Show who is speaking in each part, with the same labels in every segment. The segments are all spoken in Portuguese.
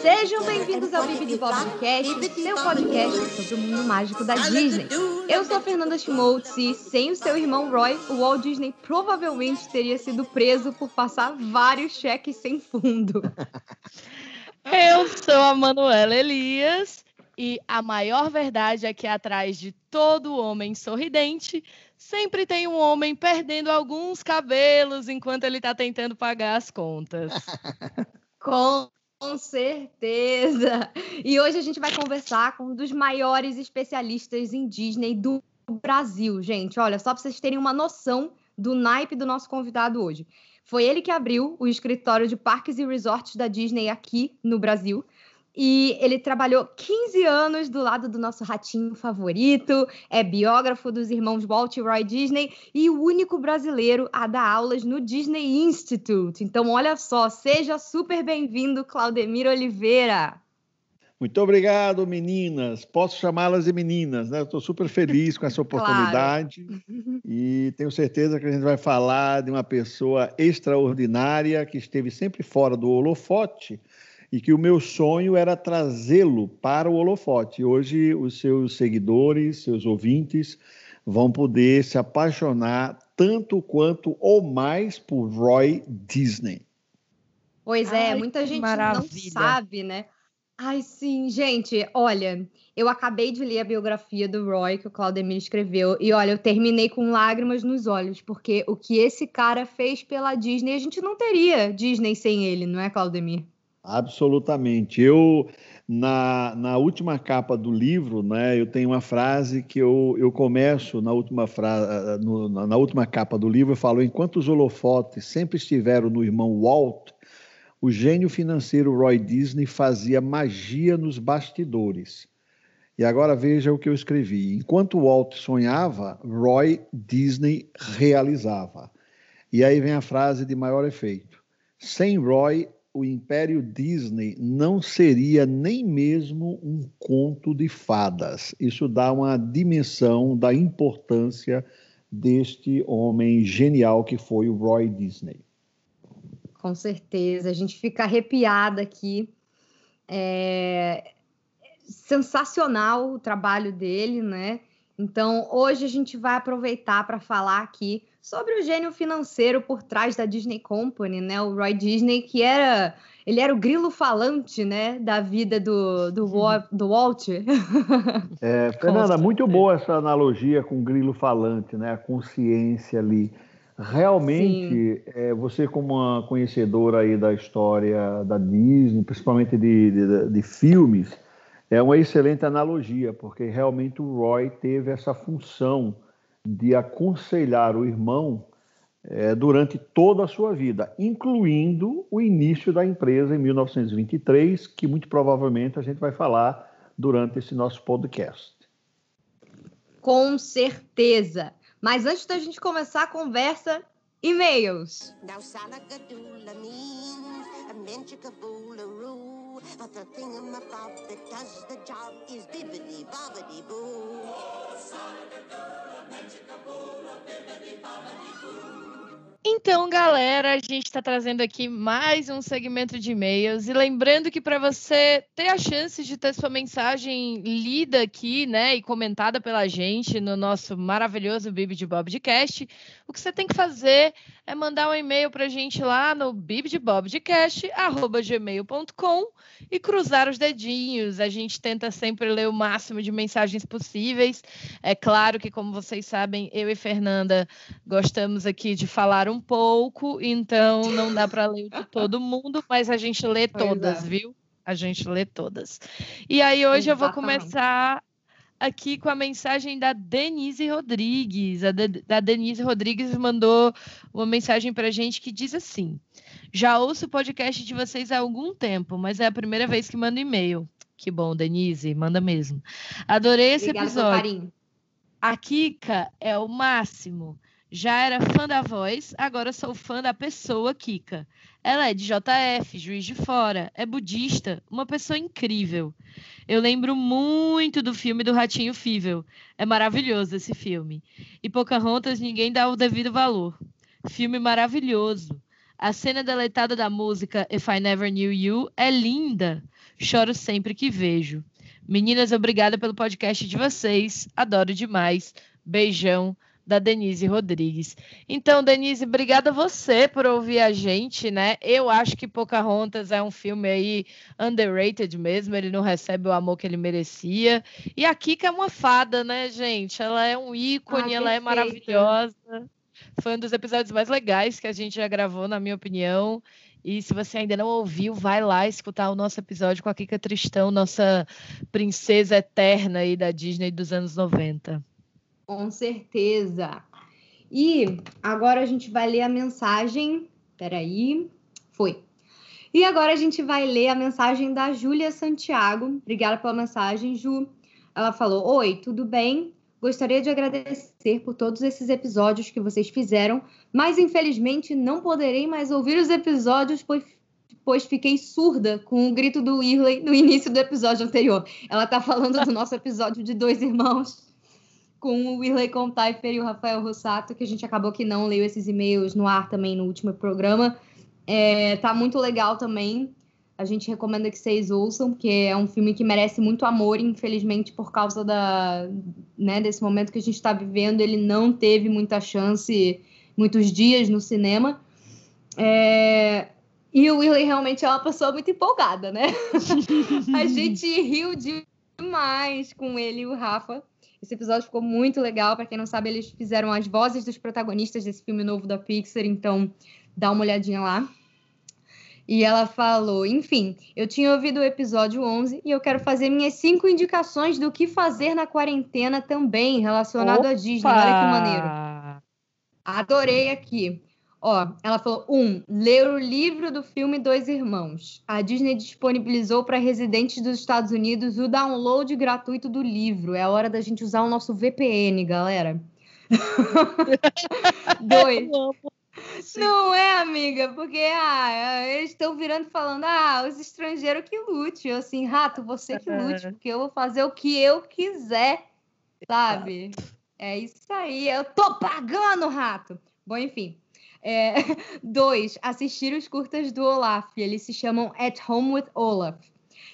Speaker 1: Sejam bem-vindos ao Bibi Podcast, seu podcast sobre o mundo mágico da Disney. Eu sou a Fernanda Schmoltz e, sem o seu irmão Roy, o Walt Disney provavelmente teria sido preso por passar vários cheques sem fundo.
Speaker 2: Eu sou a Manuela Elias e a maior verdade é que atrás de todo homem sorridente sempre tem um homem perdendo alguns cabelos enquanto ele está tentando pagar as contas.
Speaker 1: Com certeza! E hoje a gente vai conversar com um dos maiores especialistas em Disney do Brasil, gente. Olha, só para vocês terem uma noção do naipe do nosso convidado hoje. Foi ele que abriu o escritório de parques e resorts da Disney aqui no Brasil. E ele trabalhou 15 anos do lado do nosso ratinho favorito, é biógrafo dos irmãos Walt e Roy Disney e o único brasileiro a dar aulas no Disney Institute. Então, olha só, seja super bem-vindo, Claudemir Oliveira.
Speaker 3: Muito obrigado, meninas. Posso chamá-las de meninas, né? Estou super feliz com essa oportunidade claro. e tenho certeza que a gente vai falar de uma pessoa extraordinária que esteve sempre fora do holofote e que o meu sonho era trazê-lo para o holofote. Hoje, os seus seguidores, seus ouvintes, vão poder se apaixonar tanto quanto ou mais por Roy Disney.
Speaker 1: Pois é, Ai, muita gente maravilha. não sabe, né? Ai, sim, gente, olha, eu acabei de ler a biografia do Roy que o Claudemir escreveu e olha, eu terminei com lágrimas nos olhos, porque o que esse cara fez pela Disney, a gente não teria Disney sem ele, não é, Claudemir?
Speaker 3: Absolutamente. Eu, na, na última capa do livro, né, eu tenho uma frase que eu, eu começo na última, fra, no, na última capa do livro, eu falo, enquanto os holofotes sempre estiveram no irmão Walt, o gênio financeiro Roy Disney fazia magia nos bastidores. E agora veja o que eu escrevi. Enquanto Walt sonhava, Roy Disney realizava. E aí vem a frase de maior efeito. Sem Roy, o Império Disney não seria nem mesmo um conto de fadas. Isso dá uma dimensão da importância deste homem genial que foi o Roy Disney.
Speaker 1: Com certeza, a gente fica arrepiada aqui. É sensacional o trabalho dele, né? Então, hoje a gente vai aproveitar para falar aqui sobre o gênio financeiro por trás da Disney Company, né? O Roy Disney, que era ele era o grilo falante, né, da vida do, do, do Walt.
Speaker 3: É, Fernanda, muito boa essa analogia com o grilo falante, né? A consciência ali. Realmente, é, você como uma conhecedora aí da história da Disney, principalmente de, de, de filmes, é uma excelente analogia, porque realmente o Roy teve essa função de aconselhar o irmão é, durante toda a sua vida, incluindo o início da empresa em 1923, que muito provavelmente a gente vai falar durante esse nosso podcast.
Speaker 1: Com certeza. Mas antes da gente começar a conversa, e-mails. But the thingamabob that does the job is bibbidi bobbidi boo. Oh,
Speaker 2: então, galera, a gente está trazendo aqui mais um segmento de e-mails. E lembrando que para você ter a chance de ter sua mensagem lida aqui, né, e comentada pela gente no nosso maravilhoso Bibi de Bobcast, o que você tem que fazer é mandar um e-mail para a gente lá no bibdebobcast.gmail.com e cruzar os dedinhos. A gente tenta sempre ler o máximo de mensagens possíveis. É claro que, como vocês sabem, eu e Fernanda gostamos aqui de falar um um pouco, então não dá para ler de todo mundo, mas a gente lê todas, é. viu? A gente lê todas. E aí hoje Exatamente. eu vou começar aqui com a mensagem da Denise Rodrigues. A de, da Denise Rodrigues mandou uma mensagem para a gente que diz assim: Já ouço o podcast de vocês há algum tempo, mas é a primeira vez que mando e-mail. Que bom, Denise, manda mesmo. Adorei esse Obrigada episódio. A Kika é o máximo. Já era fã da voz, agora sou fã da pessoa Kika. Ela é de JF, Juiz de Fora, é budista, uma pessoa incrível. Eu lembro muito do filme do Ratinho Fível. É maravilhoso esse filme. E Pocahontas ninguém dá o devido valor. Filme maravilhoso. A cena deletada da música If I Never Knew You é linda. Choro sempre que vejo. Meninas, obrigada pelo podcast de vocês. Adoro demais. Beijão da Denise Rodrigues. Então, Denise, obrigada a você por ouvir a gente, né? Eu acho que Pocahontas é um filme aí underrated mesmo, ele não recebe o amor que ele merecia. E a Kika é uma fada, né, gente? Ela é um ícone, ah, ela é maravilhosa. Foi um dos episódios mais legais que a gente já gravou, na minha opinião. E se você ainda não ouviu, vai lá escutar o nosso episódio com a Kika Tristão, nossa princesa eterna aí da Disney dos anos 90.
Speaker 1: Com certeza. E agora a gente vai ler a mensagem. Peraí. Foi. E agora a gente vai ler a mensagem da Júlia Santiago. Obrigada pela mensagem, Ju. Ela falou: Oi, tudo bem? Gostaria de agradecer por todos esses episódios que vocês fizeram, mas infelizmente não poderei mais ouvir os episódios, pois, pois fiquei surda com o grito do Irley no início do episódio anterior. Ela está falando do nosso episódio de Dois Irmãos com o Whirley Contaifer e o Rafael Rossato, que a gente acabou que não leu esses e-mails no ar também no último programa. É, tá muito legal também. A gente recomenda que vocês ouçam, porque é um filme que merece muito amor, infelizmente, por causa da, né, desse momento que a gente está vivendo, ele não teve muita chance, muitos dias no cinema. É... E o Willie realmente é uma pessoa muito empolgada, né? a gente riu demais com ele e o Rafa. Esse episódio ficou muito legal. Para quem não sabe, eles fizeram as vozes dos protagonistas desse filme novo da Pixar, então dá uma olhadinha lá. E ela falou: Enfim, eu tinha ouvido o episódio 11 e eu quero fazer minhas cinco indicações do que fazer na quarentena também, relacionado Opa! à Disney. Olha que maneiro. Adorei aqui. Ó, ela falou: um, ler o livro do filme Dois Irmãos. A Disney disponibilizou para residentes dos Estados Unidos o download gratuito do livro. É a hora da gente usar o nosso VPN, galera. Dois. Não é, amiga, porque ah, eles estão virando falando, ah, os estrangeiros que lute. Eu assim, rato, você que lute, porque eu vou fazer o que eu quiser, sabe? É isso aí, eu tô pagando, rato. Bom, enfim. É, dois, assistir os curtas do Olaf. Eles se chamam At Home with Olaf.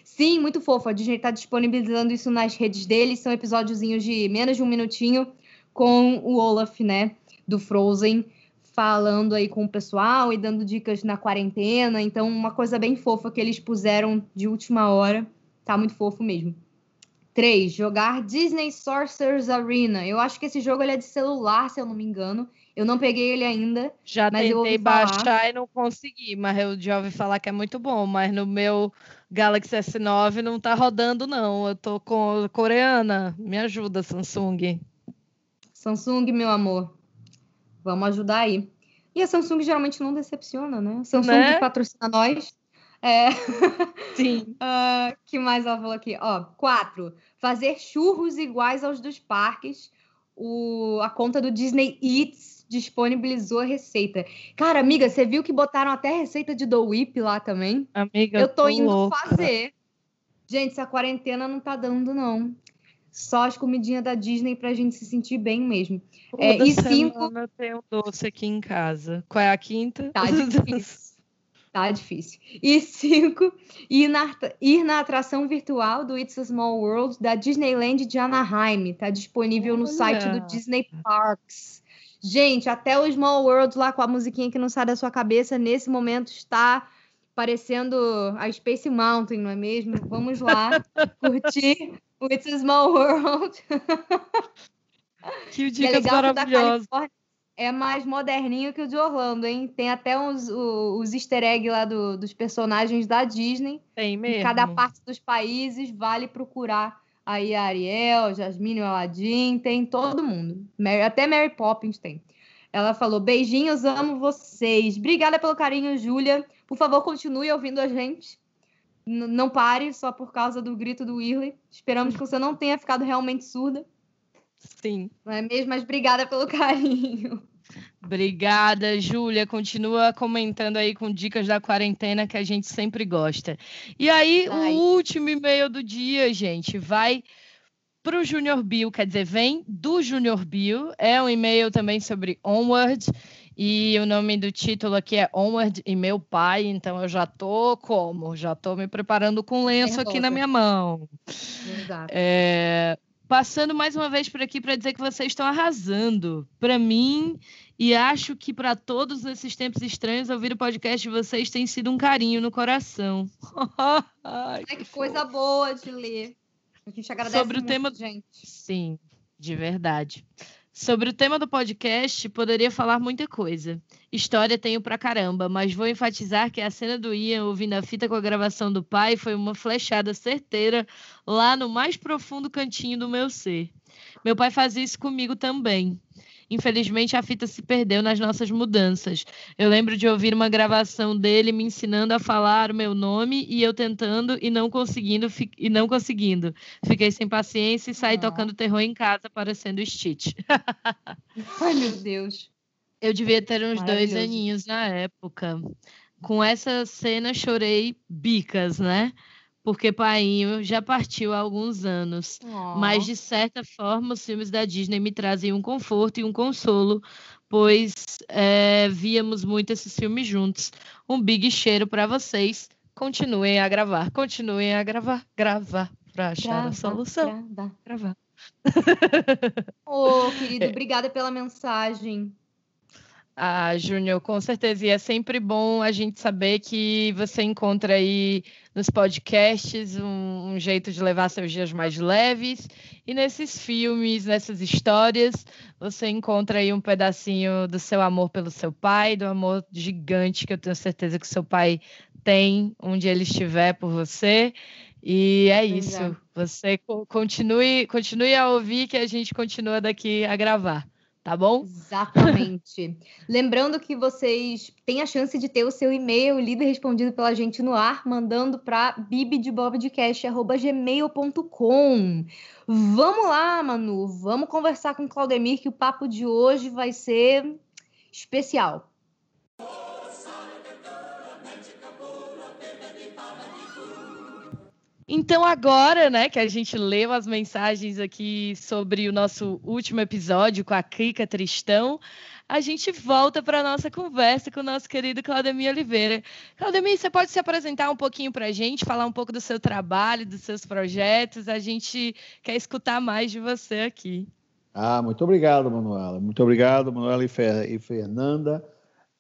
Speaker 1: Sim, muito fofo. A Disney está disponibilizando isso nas redes deles. São episódiozinhos de menos de um minutinho com o Olaf, né? Do Frozen, falando aí com o pessoal e dando dicas na quarentena. Então, uma coisa bem fofa que eles puseram de última hora. Tá muito fofo mesmo. 3. Jogar Disney Sorcerers Arena. Eu acho que esse jogo é de celular, se eu não me engano. Eu não peguei ele ainda.
Speaker 2: Já tentei baixar e não consegui, mas eu já ouvi falar que é muito bom. Mas no meu Galaxy S9 não tá rodando, não. Eu tô com coreana. Me ajuda, Samsung.
Speaker 1: Samsung, meu amor. Vamos ajudar aí. E a Samsung geralmente não decepciona, né? Samsung
Speaker 2: né?
Speaker 1: patrocina nós. É...
Speaker 2: Sim.
Speaker 1: uh, que mais ela falou aqui? Ó, quatro. Fazer churros iguais aos dos parques. O, a conta do Disney Eats disponibilizou a receita. Cara, amiga, você viu que botaram até receita de Do Whip lá também?
Speaker 2: Amiga,
Speaker 1: eu tô,
Speaker 2: tô
Speaker 1: indo
Speaker 2: louca.
Speaker 1: fazer. Gente, essa quarentena não tá dando, não. Só as comidinhas da Disney pra gente se sentir bem mesmo.
Speaker 2: É, e cinco. Eu tenho doce aqui em casa. Qual é a quinta?
Speaker 1: Tá difícil. tá difícil. E cinco, ir na, ir na atração virtual do It's a Small World da Disneyland de Anaheim. Tá disponível no site do Disney Parks. Gente, até o Small World lá com a musiquinha que não sai da sua cabeça, nesse momento está parecendo a Space Mountain, não é mesmo? Vamos lá curtir o It's a Small World.
Speaker 2: Que dicas é maravilhosas.
Speaker 1: É mais moderninho que o de Orlando, hein? Tem até os, os, os easter eggs lá do, dos personagens da Disney.
Speaker 2: Tem mesmo.
Speaker 1: Em cada parte dos países, vale procurar Aí a Ariel, Jasmine, o Aladdin, tem todo mundo. Mary, até Mary Poppins tem. Ela falou: beijinhos, amo vocês. Obrigada pelo carinho, Júlia. Por favor, continue ouvindo a gente. N não pare só por causa do grito do Whirley. Esperamos que você não tenha ficado realmente surda.
Speaker 2: Sim.
Speaker 1: Não é mesmo? Mas obrigada pelo carinho.
Speaker 2: Obrigada, Júlia. Continua comentando aí com dicas da quarentena que a gente sempre gosta. E aí, Ai. o último e-mail do dia, gente, vai para o Junior Bill, quer dizer, vem do Junior Bill. É um e-mail também sobre Onward. E o nome do título aqui é Onward e Meu Pai, então eu já tô como? Já tô me preparando com lenço aqui na minha mão. Exato. É, passando mais uma vez por aqui para dizer que vocês estão arrasando. Para mim, e acho que para todos nesses tempos estranhos, ouvir o podcast de vocês tem sido um carinho no coração.
Speaker 1: Ai, que, que coisa boa de ler. A gente agradece
Speaker 2: Sobre muito, o tema, gente. Sim, de verdade. Sobre o tema do podcast, poderia falar muita coisa. História tenho pra caramba, mas vou enfatizar que a cena do Ian ouvindo a fita com a gravação do pai foi uma flechada certeira lá no mais profundo cantinho do meu ser. Meu pai fazia isso comigo também. Infelizmente, a fita se perdeu nas nossas mudanças. Eu lembro de ouvir uma gravação dele me ensinando a falar o meu nome e eu tentando e não conseguindo e não conseguindo. Fiquei sem paciência e saí tocando terror em casa, parecendo Stitch.
Speaker 1: Ai, meu Deus.
Speaker 2: Eu devia ter uns dois aninhos na época. Com essa cena, chorei bicas, né? Porque Painho já partiu há alguns anos. Oh. Mas, de certa forma, os filmes da Disney me trazem um conforto e um consolo, pois é, víamos muito esses filmes juntos. Um big cheiro para vocês. Continuem a gravar, continuem a gravar, gravar, para achar grava, a solução. Grava. Gravar.
Speaker 1: Ô, oh, querido, obrigada pela mensagem.
Speaker 2: Ah, Júnior, com certeza. E é sempre bom a gente saber que você encontra aí nos podcasts um, um, jeito de levar seus dias mais leves. E nesses filmes, nessas histórias, você encontra aí um pedacinho do seu amor pelo seu pai, do amor gigante que eu tenho certeza que seu pai tem onde ele estiver por você. E é isso. Você continue, continue a ouvir que a gente continua daqui a gravar tá bom?
Speaker 1: Exatamente. Lembrando que vocês têm a chance de ter o seu e-mail lido e respondido pela gente no ar, mandando para bibdebobdecast.gmail.com. Vamos lá, Manu, vamos conversar com o Claudemir, que o papo de hoje vai ser especial.
Speaker 2: Então, agora, né, que a gente leu as mensagens aqui sobre o nosso último episódio com a Kika Tristão, a gente volta para a nossa conversa com o nosso querido Claudemir Oliveira. Claudemir, você pode se apresentar um pouquinho para a gente, falar um pouco do seu trabalho, dos seus projetos? A gente quer escutar mais de você aqui.
Speaker 3: Ah, muito obrigado, Manuela. Muito obrigado, Manuela e Fernanda.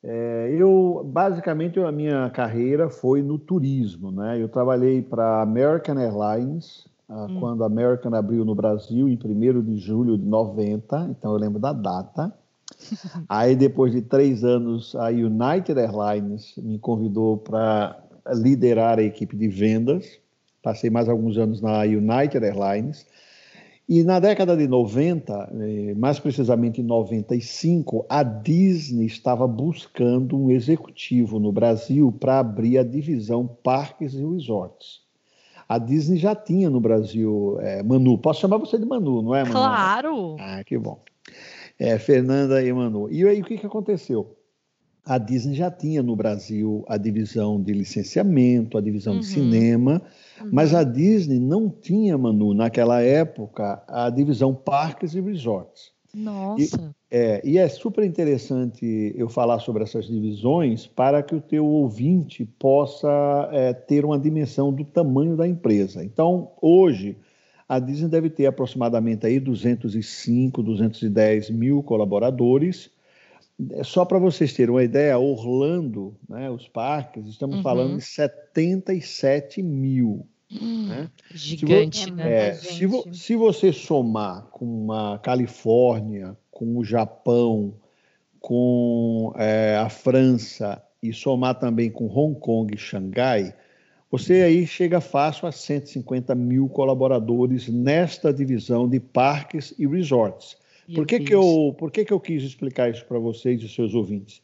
Speaker 3: É, eu, basicamente, a minha carreira foi no turismo, né? Eu trabalhei para a American Airlines, ah, hum. quando a American abriu no Brasil, em 1 de julho de 90, então eu lembro da data. Aí, depois de três anos, a United Airlines me convidou para liderar a equipe de vendas. Passei mais alguns anos na United Airlines. E na década de 90, eh, mais precisamente em 95, a Disney estava buscando um executivo no Brasil para abrir a divisão Parques e Resorts. A Disney já tinha no Brasil, é, Manu, posso chamar você de Manu, não é, Manu?
Speaker 2: Claro!
Speaker 3: Ah, que bom. É, Fernanda e Manu. E aí o que, que aconteceu? A Disney já tinha no Brasil a divisão de licenciamento, a divisão uhum. de cinema, mas a Disney não tinha, Manu, naquela época, a divisão parques e resorts.
Speaker 2: Nossa!
Speaker 3: E é, e é super interessante eu falar sobre essas divisões para que o teu ouvinte possa é, ter uma dimensão do tamanho da empresa. Então, hoje, a Disney deve ter aproximadamente aí 205, 210 mil colaboradores, só para vocês terem uma ideia, Orlando, né, os parques, estamos uhum. falando de 77 mil.
Speaker 2: Hum, né? Gigante,
Speaker 3: se
Speaker 2: né?
Speaker 3: É, se, vo, se, você somar com a Califórnia, com o Japão, com é, a França e somar também com Hong Kong e Xangai, você aí chega fácil a 150 mil colaboradores nesta divisão de parques e resorts. Por que, que, eu, por que, que eu quis explicar isso para vocês e seus ouvintes?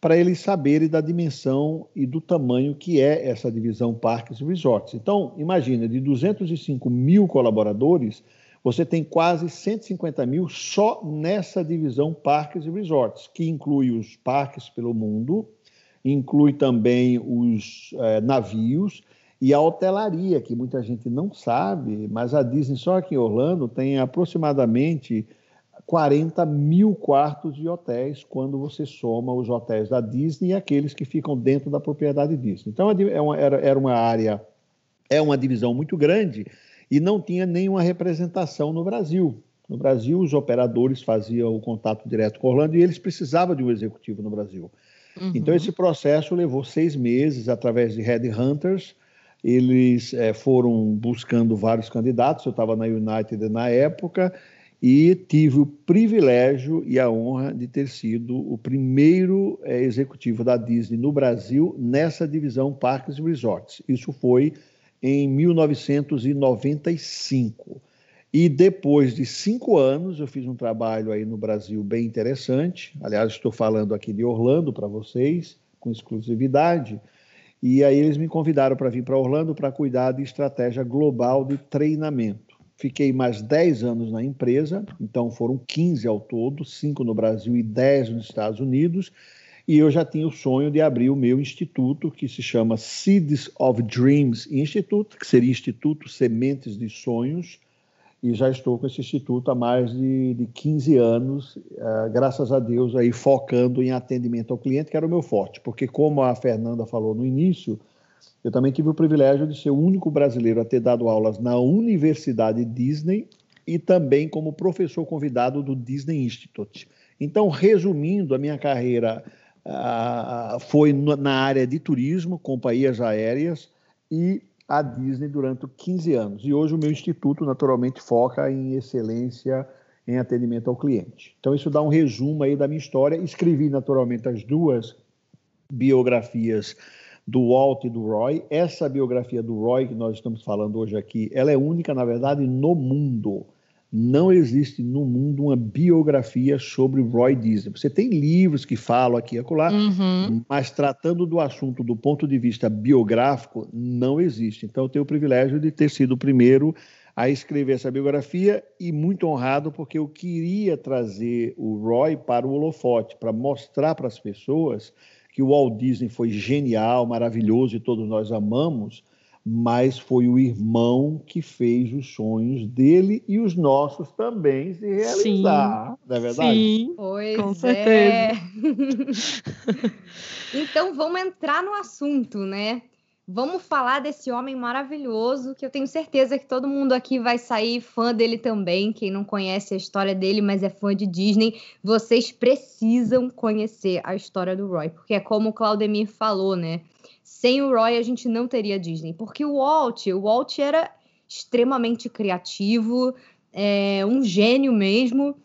Speaker 3: Para eles saberem da dimensão e do tamanho que é essa divisão Parques e Resorts. Então, imagina, de 205 mil colaboradores, você tem quase 150 mil só nessa divisão Parques e Resorts, que inclui os parques pelo mundo, inclui também os é, navios e a hotelaria, que muita gente não sabe, mas a Disney só aqui em Orlando tem aproximadamente 40 mil quartos de hotéis quando você soma os hotéis da Disney e aqueles que ficam dentro da propriedade Disney. Então é uma, era, era uma área, é uma divisão muito grande e não tinha nenhuma representação no Brasil. No Brasil, os operadores faziam o contato direto com Orlando e eles precisavam de um executivo no Brasil. Uhum. Então, esse processo levou seis meses através de headhunters. Eles é, foram buscando vários candidatos. Eu estava na United na época e tive o privilégio e a honra de ter sido o primeiro é, executivo da Disney no Brasil nessa divisão Parques e Resorts. Isso foi em 1995. E depois de cinco anos, eu fiz um trabalho aí no Brasil bem interessante. Aliás, estou falando aqui de Orlando para vocês, com exclusividade. E aí eles me convidaram para vir para Orlando para cuidar de estratégia global de treinamento. Fiquei mais 10 anos na empresa, então foram 15 ao todo, 5 no Brasil e 10 nos Estados Unidos. E eu já tinha o sonho de abrir o meu instituto, que se chama Seeds of Dreams Institute, que seria Instituto Sementes de Sonhos e já estou com esse instituto há mais de, de 15 anos, uh, graças a Deus, aí focando em atendimento ao cliente, que era o meu forte, porque como a Fernanda falou no início, eu também tive o privilégio de ser o único brasileiro a ter dado aulas na Universidade Disney e também como professor convidado do Disney Institute. Então, resumindo, a minha carreira uh, foi na área de turismo, companhias aéreas e a Disney durante 15 anos. E hoje o meu instituto, naturalmente, foca em excelência em atendimento ao cliente. Então, isso dá um resumo aí da minha história. Escrevi, naturalmente, as duas biografias do Walt e do Roy. Essa biografia do Roy, que nós estamos falando hoje aqui, ela é única, na verdade, no mundo não existe no mundo uma biografia sobre Roy Disney. Você tem livros que falam aqui e acolá, uhum. mas tratando do assunto do ponto de vista biográfico, não existe. Então, eu tenho o privilégio de ter sido o primeiro a escrever essa biografia e muito honrado porque eu queria trazer o Roy para o holofote, para mostrar para as pessoas que o Walt Disney foi genial, maravilhoso e todos nós amamos, mas foi o irmão que fez os sonhos dele e os nossos também se realizar,
Speaker 2: Sim. não é verdade? Sim,
Speaker 1: pois com é. certeza. então vamos entrar no assunto, né? Vamos falar desse homem maravilhoso que eu tenho certeza que todo mundo aqui vai sair fã dele também. Quem não conhece a história dele, mas é fã de Disney, vocês precisam conhecer a história do Roy, porque é como o Claudemir falou, né? Sem o Roy a gente não teria Disney, porque o Walt, o Walt era extremamente criativo, é, um gênio mesmo,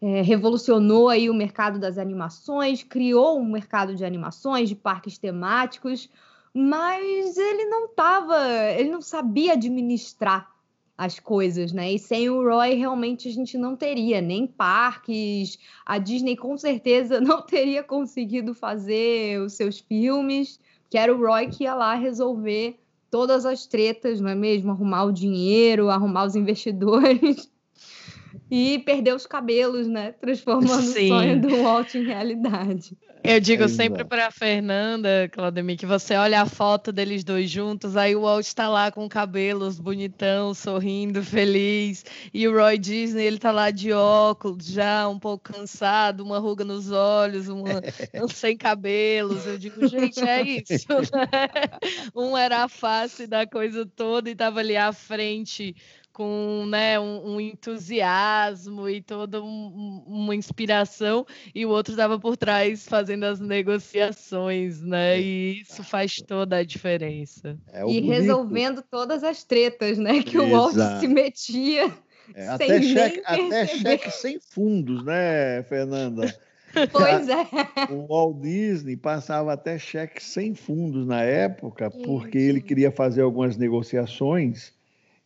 Speaker 1: é, revolucionou aí o mercado das animações, criou um mercado de animações, de parques temáticos, mas ele não estava, ele não sabia administrar as coisas, né? E sem o Roy realmente a gente não teria nem parques, a Disney com certeza não teria conseguido fazer os seus filmes que era o Roy que ia lá resolver todas as tretas, não é mesmo? Arrumar o dinheiro, arrumar os investidores e perder os cabelos, né? Transformando Sim. o sonho do Walt em realidade.
Speaker 2: Eu digo é sempre para a Fernanda, Claudemir, que você olha a foto deles dois juntos, aí o Walt está lá com cabelos bonitão, sorrindo, feliz, e o Roy Disney, ele tá lá de óculos, já um pouco cansado, uma ruga nos olhos, uma, sem cabelos. Eu digo, gente, é isso, né? Um era a face da coisa toda e estava ali à frente com né, um, um entusiasmo e toda um, uma inspiração, e o outro estava por trás fazendo as negociações, né? E isso faz toda a diferença.
Speaker 1: É e bonito. resolvendo todas as tretas, né? Que Exato. o Walt se metia.
Speaker 3: É, até, cheque, até cheque sem fundos, né, Fernanda?
Speaker 1: Pois é.
Speaker 3: O Walt Disney passava até cheque sem fundos na época, porque ele queria fazer algumas negociações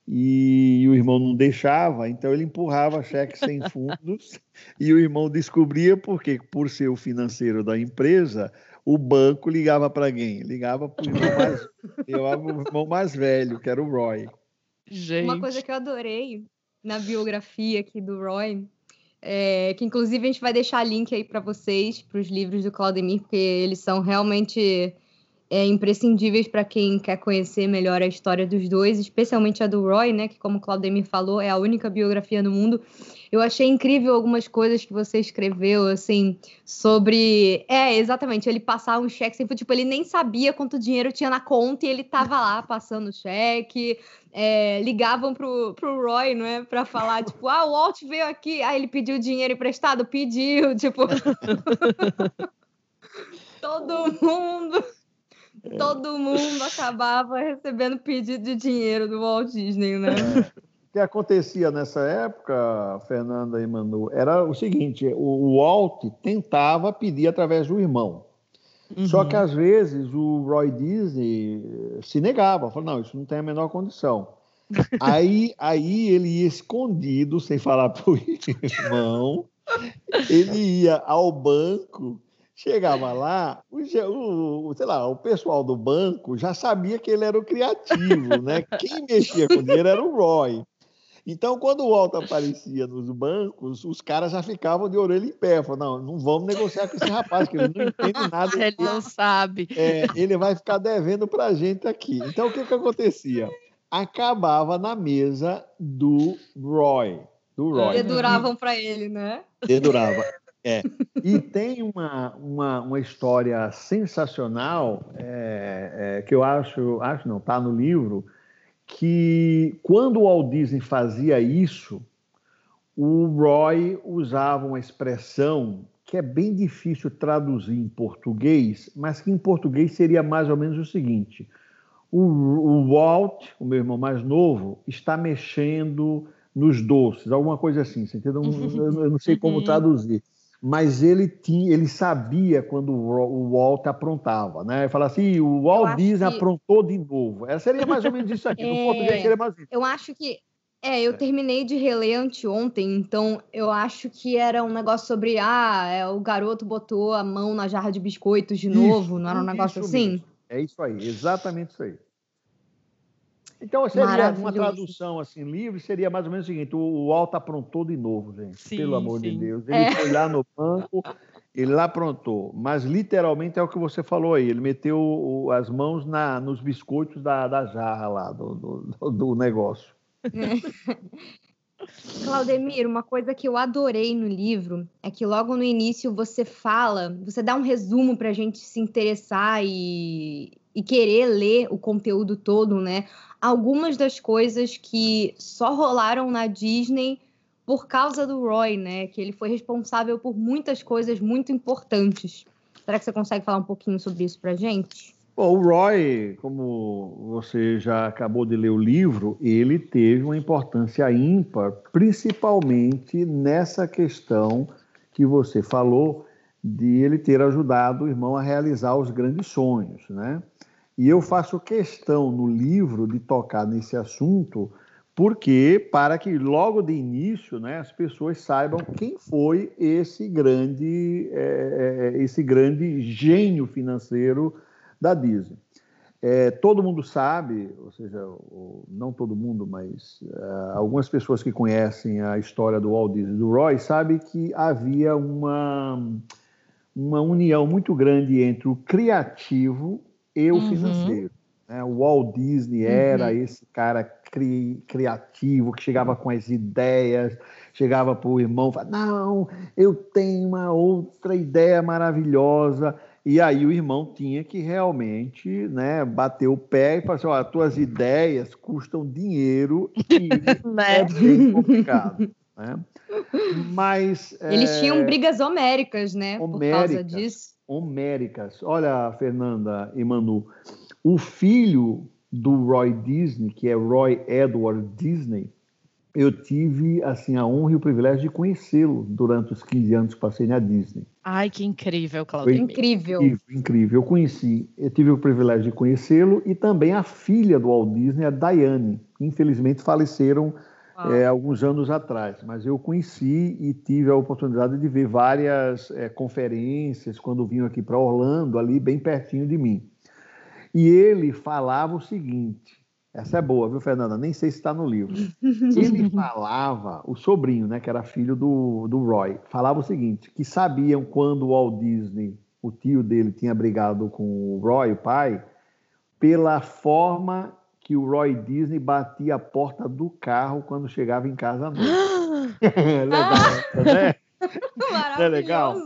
Speaker 3: e o irmão não deixava, então ele empurrava cheque sem fundos e o irmão descobria porque, por ser o financeiro da empresa, o banco ligava para quem? Ligava para o irmão, mais, irmão mais velho, que era o Roy.
Speaker 1: Gente. Uma coisa que eu adorei na biografia aqui do Roy, é, que inclusive a gente vai deixar link aí para vocês, para os livros do Claudemir, porque eles são realmente é, imprescindíveis para quem quer conhecer melhor a história dos dois, especialmente a do Roy, né? Que, como o Claudemir falou, é a única biografia no mundo. Eu achei incrível algumas coisas que você escreveu, assim, sobre. É, exatamente, ele passar um cheque sem. Tipo, ele nem sabia quanto dinheiro tinha na conta e ele tava lá passando o cheque. É, ligavam pro, pro Roy, não é? Pra falar, tipo, ah, o Walt veio aqui. Ah, ele pediu dinheiro emprestado? Pediu, tipo. Todo mundo é. todo mundo acabava recebendo pedido de dinheiro do Walt Disney, né? É.
Speaker 3: O que acontecia nessa época, Fernanda e Manu, era o seguinte: o Walt tentava pedir através do irmão. Uhum. Só que às vezes o Roy Disney se negava, falou: não, isso não tem a menor condição. aí, aí ele ia escondido, sem falar para o irmão, ele ia ao banco Chegava lá, o, o, sei lá, o pessoal do banco já sabia que ele era o criativo, né? Quem mexia com dinheiro era o Roy. Então, quando o Walt aparecia nos bancos, os caras já ficavam de orelha em pé. Falavam, não, não vamos negociar com esse rapaz, que ele não entende nada.
Speaker 2: ele não sabe.
Speaker 3: É, ele vai ficar devendo para a gente aqui. Então, o que, que acontecia? Acabava na mesa do Roy. Do Roy.
Speaker 1: Deduravam para ele, né?
Speaker 3: Dedurava. É. E tem uma, uma, uma história sensacional é, é, que eu acho, acho não, está no livro, que quando o Walt Disney fazia isso, o Roy usava uma expressão que é bem difícil traduzir em português, mas que em português seria mais ou menos o seguinte: o, o Walt, o meu irmão mais novo, está mexendo nos doces, alguma coisa assim, você entendeu? Eu não sei como uhum. traduzir mas ele tinha, ele sabia quando o Walt aprontava, né? Ele fala assim, o Walt Disney que... aprontou de novo. Essa seria mais ou menos isso aqui, é... no português seria mais isso.
Speaker 1: Eu acho que é, eu terminei de reler anteontem, então eu acho que era um negócio sobre ah, é, o garoto botou a mão na jarra de biscoitos de novo, isso, não era um negócio assim? Mesmo.
Speaker 3: É isso aí, exatamente isso aí. Então, seria uma tradução assim livre, seria mais ou menos o seguinte: o Walt aprontou de novo, gente. Sim, pelo amor sim. de Deus. Ele é. foi lá no banco, ele lá aprontou. Mas literalmente é o que você falou aí. Ele meteu as mãos na, nos biscoitos da, da jarra lá, do, do, do negócio.
Speaker 1: Claudemir, uma coisa que eu adorei no livro é que logo no início você fala, você dá um resumo para a gente se interessar e, e querer ler o conteúdo todo, né? Algumas das coisas que só rolaram na Disney por causa do Roy, né? Que ele foi responsável por muitas coisas muito importantes. Será que você consegue falar um pouquinho sobre isso para gente?
Speaker 3: Bom, o Roy, como você já acabou de ler o livro, ele teve uma importância ímpar, principalmente nessa questão que você falou de ele ter ajudado o irmão a realizar os grandes sonhos, né? E eu faço questão no livro de tocar nesse assunto, porque para que logo de início né, as pessoas saibam quem foi esse grande, é, é, esse grande gênio financeiro da Disney. É, todo mundo sabe, ou seja, não todo mundo, mas uh, algumas pessoas que conhecem a história do Walt Disney, do Roy, sabem que havia uma, uma união muito grande entre o criativo e o uhum. financeiro. Né? O Walt Disney era uhum. esse cara cri, criativo que chegava com as ideias, chegava para o irmão e falava: Não, eu tenho uma outra ideia maravilhosa. E aí o irmão tinha que realmente né, bater o pé e falar assim: as tuas ideias custam dinheiro e né? é bem complicado. Né? Mas.
Speaker 1: Eles é... tinham brigas homéricas, né? Homéricas. Por causa disso
Speaker 3: homéricas. Olha, Fernanda e Manu, o filho do Roy Disney, que é Roy Edward Disney, eu tive assim a honra e o privilégio de conhecê-lo durante os 15 anos que passei na Disney.
Speaker 2: Ai, que incrível, Claudio.
Speaker 1: Incrível.
Speaker 3: incrível. Incrível. Eu conheci, eu tive o privilégio de conhecê-lo e também a filha do Walt Disney, a Diane. Infelizmente faleceram é, alguns anos atrás, mas eu conheci e tive a oportunidade de ver várias é, conferências quando vinham aqui para Orlando, ali bem pertinho de mim. E ele falava o seguinte: essa é boa, viu, Fernanda? Nem sei se está no livro. Ele falava, o sobrinho, né, que era filho do, do Roy, falava o seguinte: que sabiam quando o Walt Disney, o tio dele tinha brigado com o Roy, o pai, pela forma que o Roy Disney batia a porta do carro quando chegava em casa à noite. legal, né?
Speaker 1: Maravilhoso. É legal?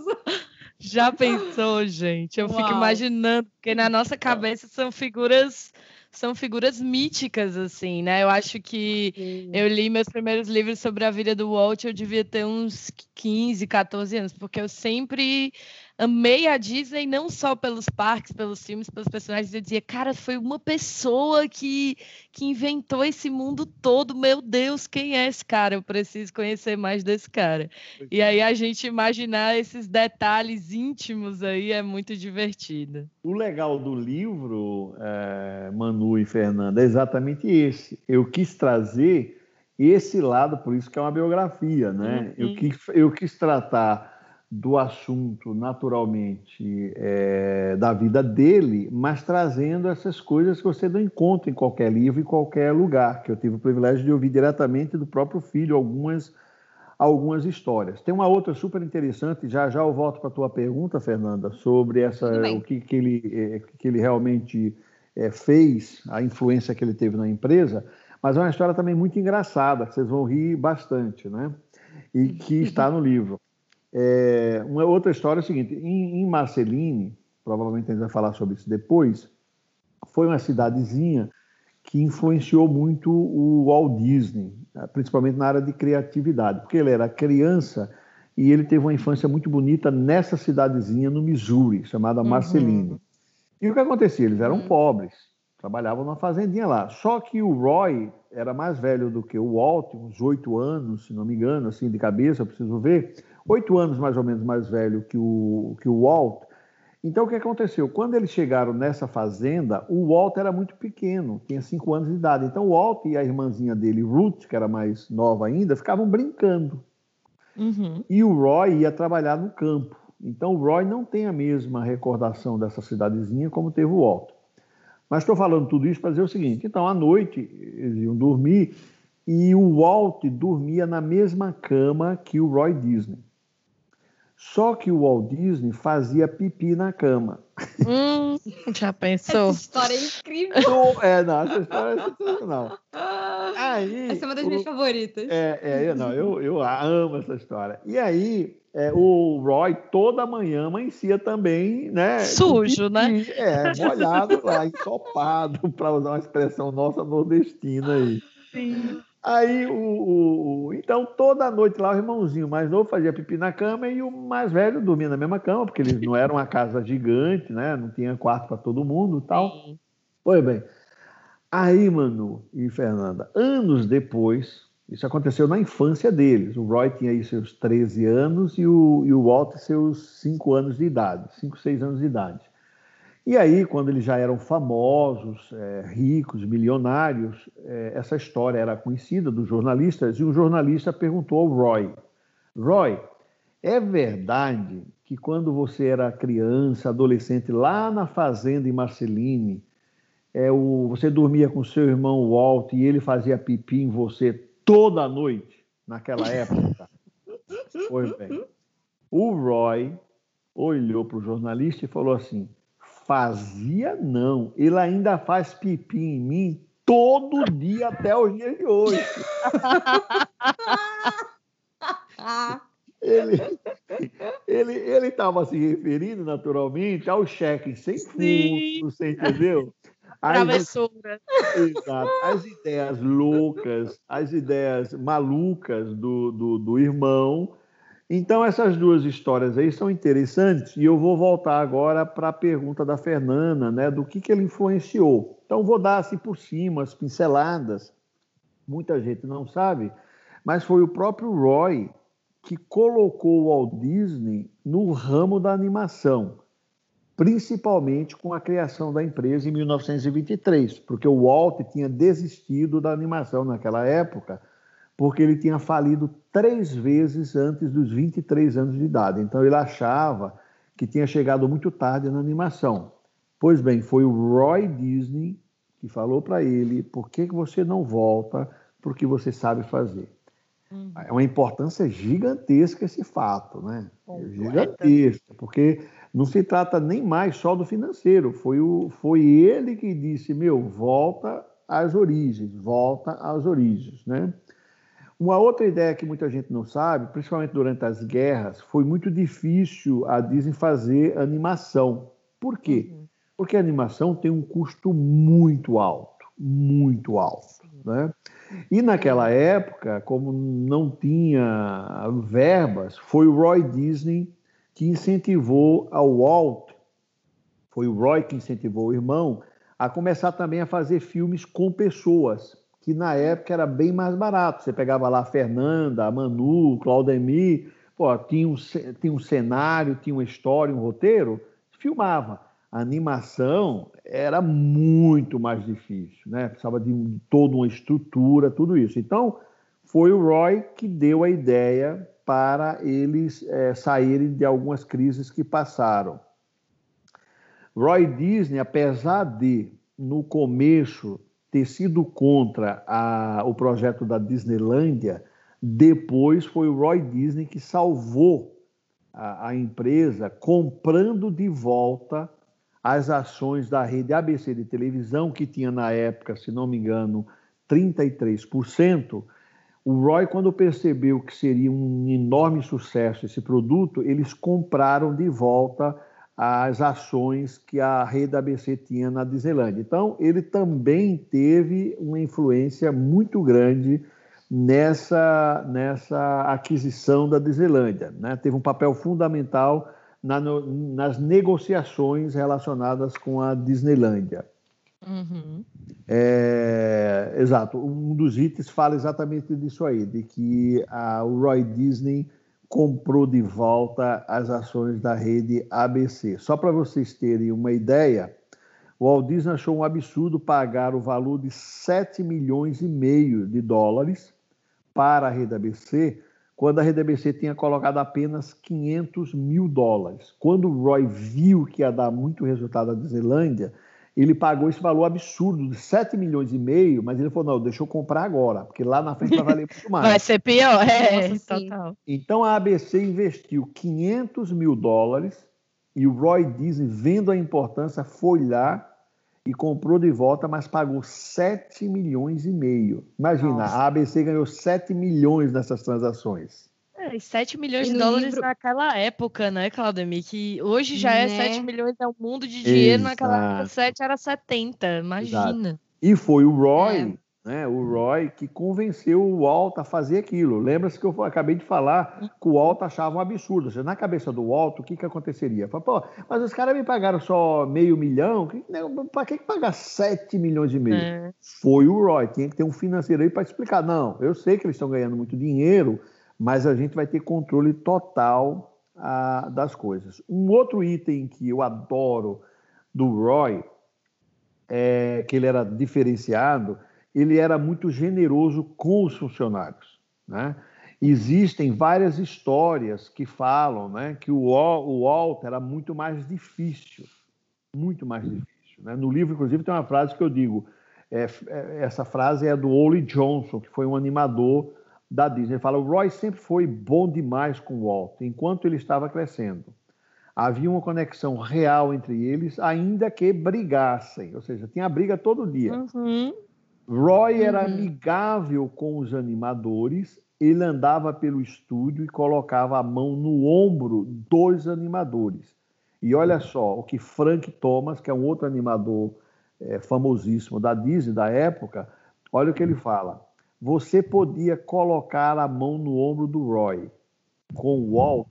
Speaker 2: Já pensou, gente? Eu Uau. fico imaginando, porque na nossa cabeça são figuras são figuras míticas, assim, né? Eu acho que Sim. eu li meus primeiros livros sobre a vida do Walt, eu devia ter uns 15, 14 anos, porque eu sempre amei a Disney não só pelos parques, pelos filmes, pelos personagens. Eu dizia, cara, foi uma pessoa que, que inventou esse mundo todo. Meu Deus, quem é esse cara? Eu preciso conhecer mais desse cara. E aí a gente imaginar esses detalhes íntimos aí é muito divertido.
Speaker 3: O legal do livro, é, Manu e Fernanda, é exatamente esse. Eu quis trazer esse lado, por isso que é uma biografia, né? Uhum. Eu, quis, eu quis tratar do assunto naturalmente é, da vida dele, mas trazendo essas coisas que você não encontra em qualquer livro, em qualquer lugar, que eu tive o privilégio de ouvir diretamente do próprio filho algumas algumas histórias. Tem uma outra super interessante, já já eu volto para a tua pergunta, Fernanda, sobre essa o que, que ele é, que ele realmente é, fez, a influência que ele teve na empresa, mas é uma história também muito engraçada, que vocês vão rir bastante, né? E que está no livro. É, uma outra história é a seguinte: em, em Marceline, provavelmente a gente vai falar sobre isso depois, foi uma cidadezinha que influenciou muito o Walt Disney, né, principalmente na área de criatividade, porque ele era criança e ele teve uma infância muito bonita nessa cidadezinha no Missouri, chamada Marceline. Uhum. E o que acontecia? Eles eram uhum. pobres, trabalhavam numa fazendinha lá. Só que o Roy era mais velho do que o Walt, uns oito anos, se não me engano, assim, de cabeça, preciso ver oito anos mais ou menos mais velho que o, que o Walt. Então, o que aconteceu? Quando eles chegaram nessa fazenda, o Walt era muito pequeno, tinha cinco anos de idade. Então, o Walt e a irmãzinha dele, Ruth, que era mais nova ainda, ficavam brincando. Uhum. E o Roy ia trabalhar no campo. Então, o Roy não tem a mesma recordação dessa cidadezinha como teve o Walt. Mas estou falando tudo isso para dizer o seguinte: então, à noite, eles iam dormir e o Walt dormia na mesma cama que o Roy Disney. Só que o Walt Disney fazia pipi na cama.
Speaker 2: Hum, já pensou?
Speaker 1: Essa história é incrível.
Speaker 3: é, não, essa história é sensacional.
Speaker 1: Aí, essa é uma das o, minhas favoritas.
Speaker 3: É, é não, eu, eu amo essa história. E aí, é, o Roy toda manhã amanhecia também, né?
Speaker 2: Sujo, né?
Speaker 3: É, molhado lá, ensopado, para usar uma expressão nossa nordestina aí.
Speaker 2: Sim.
Speaker 3: Aí, o, o, o, então, toda noite lá, o irmãozinho mais novo fazia pipi na cama e o mais velho dormia na mesma cama, porque eles não eram uma casa gigante, né? Não tinha quarto para todo mundo e tal. Sim. Pois bem. Aí, Manu e Fernanda, anos depois, isso aconteceu na infância deles. O Roy tinha aí seus 13 anos e o, e o Walt seus 5 anos de idade, 5, 6 anos de idade. E aí, quando eles já eram famosos, é, ricos, milionários, é, essa história era conhecida dos jornalistas e um jornalista perguntou ao Roy: Roy, é verdade que quando você era criança, adolescente, lá na fazenda em Marceline, é, o, você dormia com seu irmão Walt e ele fazia pipi em você toda noite naquela época? pois bem, o Roy olhou para o jornalista e falou assim Fazia não. Ele ainda faz pipi em mim todo dia até os dias de hoje. ele ele ele estava se referindo naturalmente ao cheque sem fundo, você entendeu?
Speaker 2: Travessura.
Speaker 3: Exato. As ideias loucas, as ideias malucas do, do, do irmão então, essas duas histórias aí são interessantes e eu vou voltar agora para a pergunta da Fernanda, né, do que, que ele influenciou. Então, vou dar assim por cima as pinceladas. Muita gente não sabe, mas foi o próprio Roy que colocou o Walt Disney no ramo da animação, principalmente com a criação da empresa em 1923, porque o Walt tinha desistido da animação naquela época porque ele tinha falido três vezes antes dos 23 anos de idade. Então ele achava que tinha chegado muito tarde na animação. Pois bem, foi o Roy Disney que falou para ele: por que, você não volta para o que você sabe fazer? Uhum. É uma importância gigantesca esse fato, né? Gigantesca, porque Não se trata nem mais só do financeiro, foi, o, foi ele que disse: meu, volta às origens, volta às origens. Né? Uma outra ideia que muita gente não sabe, principalmente durante as guerras, foi muito difícil a Disney fazer animação. Por quê? Uhum. Porque a animação tem um custo muito alto, muito alto. Né? E naquela época, como não tinha verbas, foi o Roy Disney que incentivou ao Walt, foi o Roy que incentivou o irmão, a começar também a fazer filmes com pessoas, que na época era bem mais barato. Você pegava lá a Fernanda, a Manu, Claudemir, pô, tinha, um, tinha um cenário, tinha uma história, um roteiro, filmava. A animação era muito mais difícil, né? Precisava de toda uma estrutura, tudo isso. Então, foi o Roy que deu a ideia para eles é, saírem de algumas crises que passaram. Roy Disney, apesar de, no começo, ter sido contra a, o projeto da Disneylândia, depois foi o Roy Disney que salvou a, a empresa comprando de volta as ações da rede ABC de televisão, que tinha na época, se não me engano, 33%. O Roy, quando percebeu que seria um enorme sucesso esse produto, eles compraram de volta as ações que a rede ABC tinha na Disneyland. Então, ele também teve uma influência muito grande nessa, nessa aquisição da Disneylândia. Né? Teve um papel fundamental na, no, nas negociações relacionadas com a Disneylândia. Uhum. É, exato. Um dos itens fala exatamente disso aí, de que a, o Roy Disney comprou de volta as ações da rede ABC. Só para vocês terem uma ideia, o Walt Disney achou um absurdo pagar o valor de 7 milhões e meio de dólares para a rede ABC, quando a rede ABC tinha colocado apenas 500 mil dólares. Quando o Roy viu que ia dar muito resultado à Zelândia, ele pagou esse valor absurdo de 7 milhões e meio, mas ele falou: não, deixa eu comprar agora, porque lá na frente vai valer muito mais.
Speaker 2: Vai ser pior, é, Nossa, total.
Speaker 3: Então a ABC investiu 500 mil dólares e o Roy Disney, vendo a importância, foi lá e comprou de volta, mas pagou 7 milhões e meio. Imagina, Nossa. a ABC ganhou 7 milhões nessas transações.
Speaker 2: É, 7 milhões de dólares livro... naquela época, né, Claudemir? Que hoje já é né? é 7 milhões, é um mundo de dinheiro, Exato. naquela época 7 era 70, imagina.
Speaker 3: Exato. E foi o Roy, é. né, o Roy que convenceu o Walt a fazer aquilo. Lembra-se que eu acabei de falar que o Walt achava um absurdo. Seja, na cabeça do Walt, o que, que aconteceria? Fala, Pô, mas os caras me pagaram só meio milhão, né, para que, que pagar 7 milhões e meio? É. Foi o Roy, tinha que ter um financeiro aí para explicar. Não, eu sei que eles estão ganhando muito dinheiro, mas a gente vai ter controle total ah, das coisas. Um outro item que eu adoro do Roy, é que ele era diferenciado, ele era muito generoso com os funcionários. Né? Existem várias histórias que falam né, que o, o Walt era muito mais difícil, muito mais difícil. Né? No livro, inclusive, tem uma frase que eu digo, é, é essa frase é do Ollie Johnson, que foi um animador da Disney. Ele fala: o Roy sempre foi bom demais com o Walt, enquanto ele estava crescendo. Havia uma conexão real entre eles, ainda que brigassem, ou seja, tinha briga todo dia. Uhum. Roy era uhum. amigável com os animadores, ele andava pelo estúdio e colocava a mão no ombro dos animadores. E olha só, o que Frank Thomas, que é um outro animador é, famosíssimo da Disney da época, olha o que ele fala você podia colocar a mão no ombro do Roy. Com o Walt,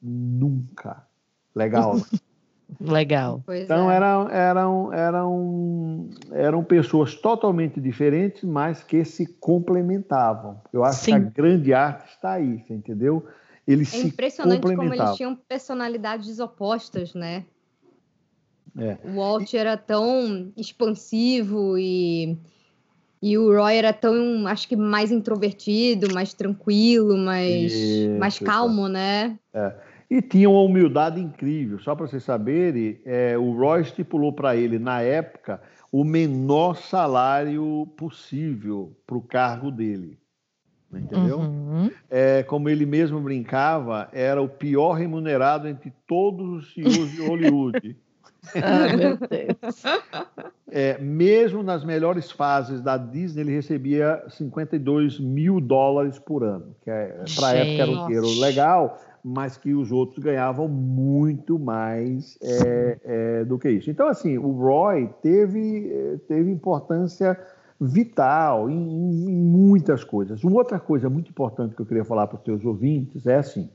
Speaker 3: nunca. Legal. Né?
Speaker 2: Legal.
Speaker 3: Pois então é. eram, eram, eram, eram pessoas totalmente diferentes, mas que se complementavam. Eu acho Sim. que a grande arte está aí, você entendeu?
Speaker 1: Eles é impressionante como eles tinham personalidades opostas, né? É. O Walt era tão expansivo e e o Roy era tão, acho que mais introvertido, mais tranquilo, mais, Isso, mais calmo, né?
Speaker 3: É. E tinha uma humildade incrível. Só para vocês saberem, é, o Roy estipulou para ele, na época, o menor salário possível para o cargo dele. Entendeu? Uhum. É, como ele mesmo brincava, era o pior remunerado entre todos os senhores de Hollywood.
Speaker 2: ah, meu Deus.
Speaker 3: É, mesmo nas melhores fases da Disney, ele recebia 52 mil dólares por ano, que é, para a época era um dinheiro legal, mas que os outros ganhavam muito mais é, é, do que isso. Então, assim, o Roy teve, teve importância vital em, em, muitas coisas. Uma outra coisa muito importante que eu queria falar para os teus ouvintes é assim: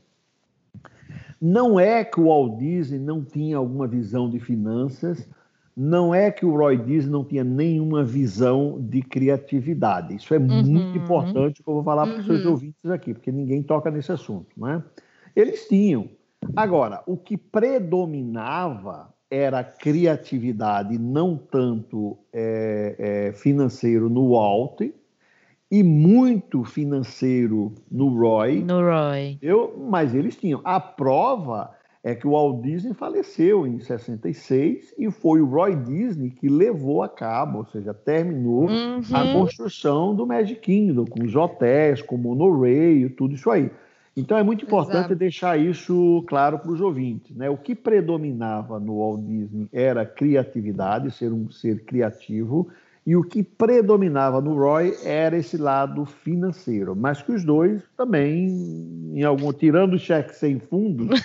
Speaker 3: não é que o Walt Disney não tinha alguma visão de finanças, não é que o Roy Disney não tinha nenhuma visão de criatividade. Isso é uhum. muito importante que eu vou falar para os seus uhum. ouvintes aqui, porque ninguém toca nesse assunto, né? Eles tinham. Agora, o que predominava era criatividade, não tanto é, é, financeiro no Walt e muito financeiro no Roy.
Speaker 2: No Roy.
Speaker 3: Eu, mas eles tinham. A prova é que o Walt Disney faleceu em 66 e foi o Roy Disney que levou a cabo, ou seja, terminou uhum. a construção do Magic Kingdom, com os hotéis, com o monorail, tudo isso aí. Então é muito importante Exato. deixar isso claro para os ouvintes. Né? O que predominava no Walt Disney era criatividade, ser um ser criativo, e o que predominava no Roy era esse lado financeiro, mas que os dois também, em algum tirando o cheque sem fundo,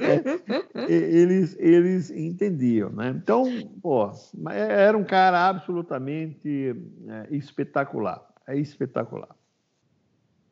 Speaker 3: é, eles, eles entendiam, né? Então, pô, era um cara absolutamente é, espetacular, é espetacular.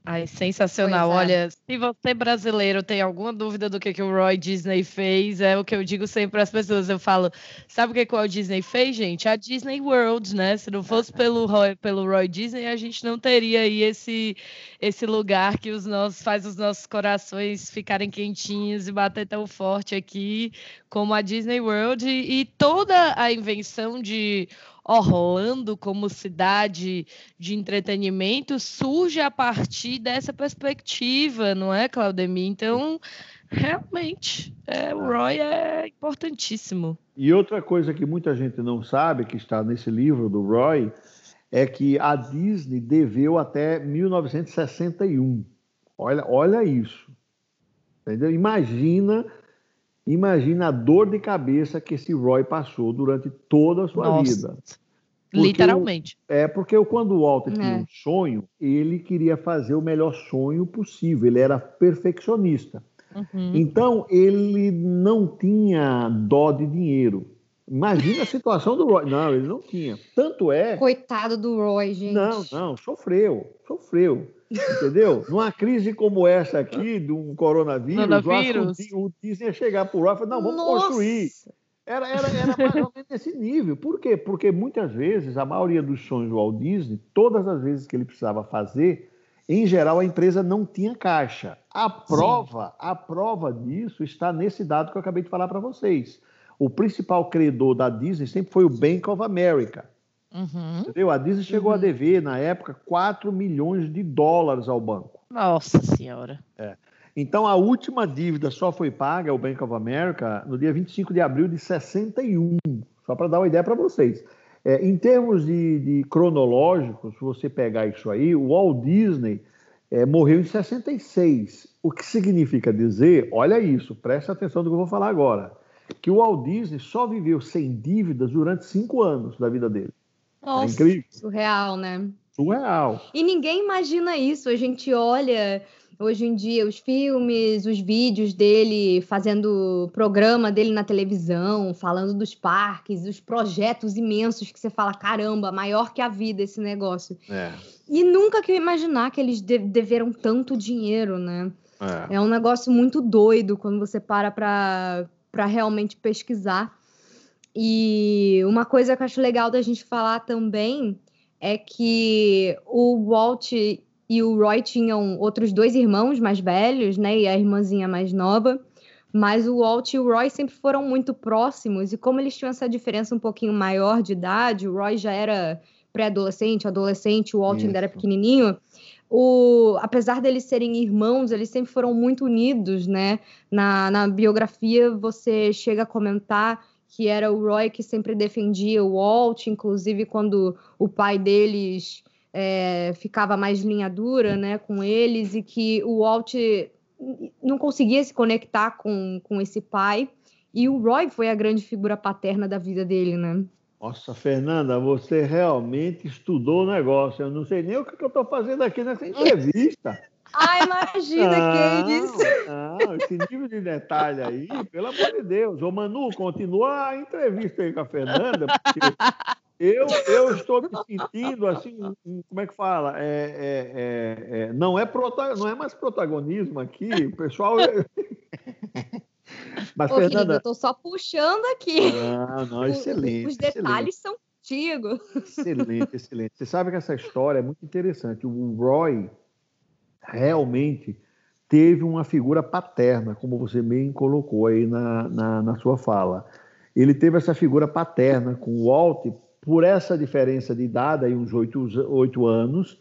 Speaker 2: Ai, sensacional. É. Olha, se você brasileiro tem alguma dúvida do que, que o Roy Disney fez, é o que eu digo sempre para as pessoas. Eu falo, sabe o que, que o Walt Disney fez, gente? A Disney World, né? Se não fosse pelo Roy, pelo Roy Disney, a gente não teria aí esse, esse lugar que os nossos, faz os nossos corações ficarem quentinhos e bater tão forte aqui como a Disney World. E, e toda a invenção de Orlando como cidade de entretenimento surge a partir dessa perspectiva, não é, Claudemir? Então, realmente, é, o Roy é importantíssimo.
Speaker 3: E outra coisa que muita gente não sabe, que está nesse livro do Roy, é que a Disney deveu até 1961. Olha, olha isso. Entendeu? Imagina Imagina a dor de cabeça que esse Roy passou durante toda a sua Nossa. vida.
Speaker 2: Porque Literalmente.
Speaker 3: O, é porque quando o Walter é. tinha um sonho, ele queria fazer o melhor sonho possível. Ele era perfeccionista. Uhum. Então, ele não tinha dó de dinheiro. Imagina a situação do Roy. Não, ele não tinha. Tanto é.
Speaker 1: Coitado do Roy, gente.
Speaker 3: Não, não, sofreu, sofreu. Entendeu? Numa crise como essa aqui, de um coronavírus, coronavírus. o Disney ia chegar por lá e falar: não, vamos Nossa. construir. Era, era, era mais ou menos desse nível. Por quê? Porque muitas vezes, a maioria dos sonhos do Walt Disney, todas as vezes que ele precisava fazer, em geral a empresa não tinha caixa. A prova, Sim. a prova disso está nesse dado que eu acabei de falar para vocês. O principal credor da Disney sempre foi o Bank of America. Uhum. Entendeu? A Disney chegou uhum. a dever, na época, 4 milhões de dólares ao banco.
Speaker 2: Nossa Senhora.
Speaker 3: É. Então, a última dívida só foi paga ao Bank of America no dia 25 de abril de 61. Só para dar uma ideia para vocês. É, em termos de, de cronológicos, se você pegar isso aí, o Walt Disney é, morreu em 66. O que significa dizer, olha isso, preste atenção no que eu vou falar agora, que o Walt Disney só viveu sem dívidas durante cinco anos da vida dele.
Speaker 1: Nossa, é incrível. Surreal, né?
Speaker 3: Surreal.
Speaker 1: E ninguém imagina isso. A gente olha hoje em dia os filmes, os vídeos dele fazendo programa dele na televisão, falando dos parques, os projetos imensos que você fala, caramba, maior que a vida esse negócio. É. E nunca que eu imaginar que eles deveram tanto dinheiro, né? É. é um negócio muito doido quando você para para realmente pesquisar. E uma coisa que eu acho legal da gente falar também é que o Walt e o Roy tinham outros dois irmãos mais velhos, né? E a irmãzinha mais nova. Mas o Walt e o Roy sempre foram muito próximos, e como eles tinham essa diferença um pouquinho maior de idade, o Roy já era pré-adolescente, adolescente, o Walt Isso. ainda era pequenininho. O, apesar deles serem irmãos, eles sempre foram muito unidos, né? Na, na biografia, você chega a comentar que era o Roy que sempre defendia o Walt, inclusive quando o pai deles é, ficava mais linha dura né, com eles e que o Walt não conseguia se conectar com, com esse pai. E o Roy foi a grande figura paterna da vida dele, né?
Speaker 3: Nossa, Fernanda, você realmente estudou o negócio. Eu não sei nem o que eu estou fazendo aqui nessa entrevista.
Speaker 1: Ah, imagina, não, que isso.
Speaker 3: Não, esse nível de detalhe aí, pelo amor de Deus. Ô, Manu, continua a entrevista aí com a Fernanda, porque eu, eu estou me sentindo assim, como é que fala? É, é, é, é não, é prota, não é mais protagonismo aqui, o pessoal.
Speaker 1: Mas, Ô, Fernanda... Eu estou só puxando aqui.
Speaker 3: Ah, não, excelente.
Speaker 1: Os, detalhes excelente. são contigo.
Speaker 3: Excelente, excelente. Você sabe que essa história é muito interessante. O Roy realmente teve uma figura paterna, como você bem colocou aí na, na, na sua fala. Ele teve essa figura paterna com o Walt por essa diferença de idade, aí uns oito anos,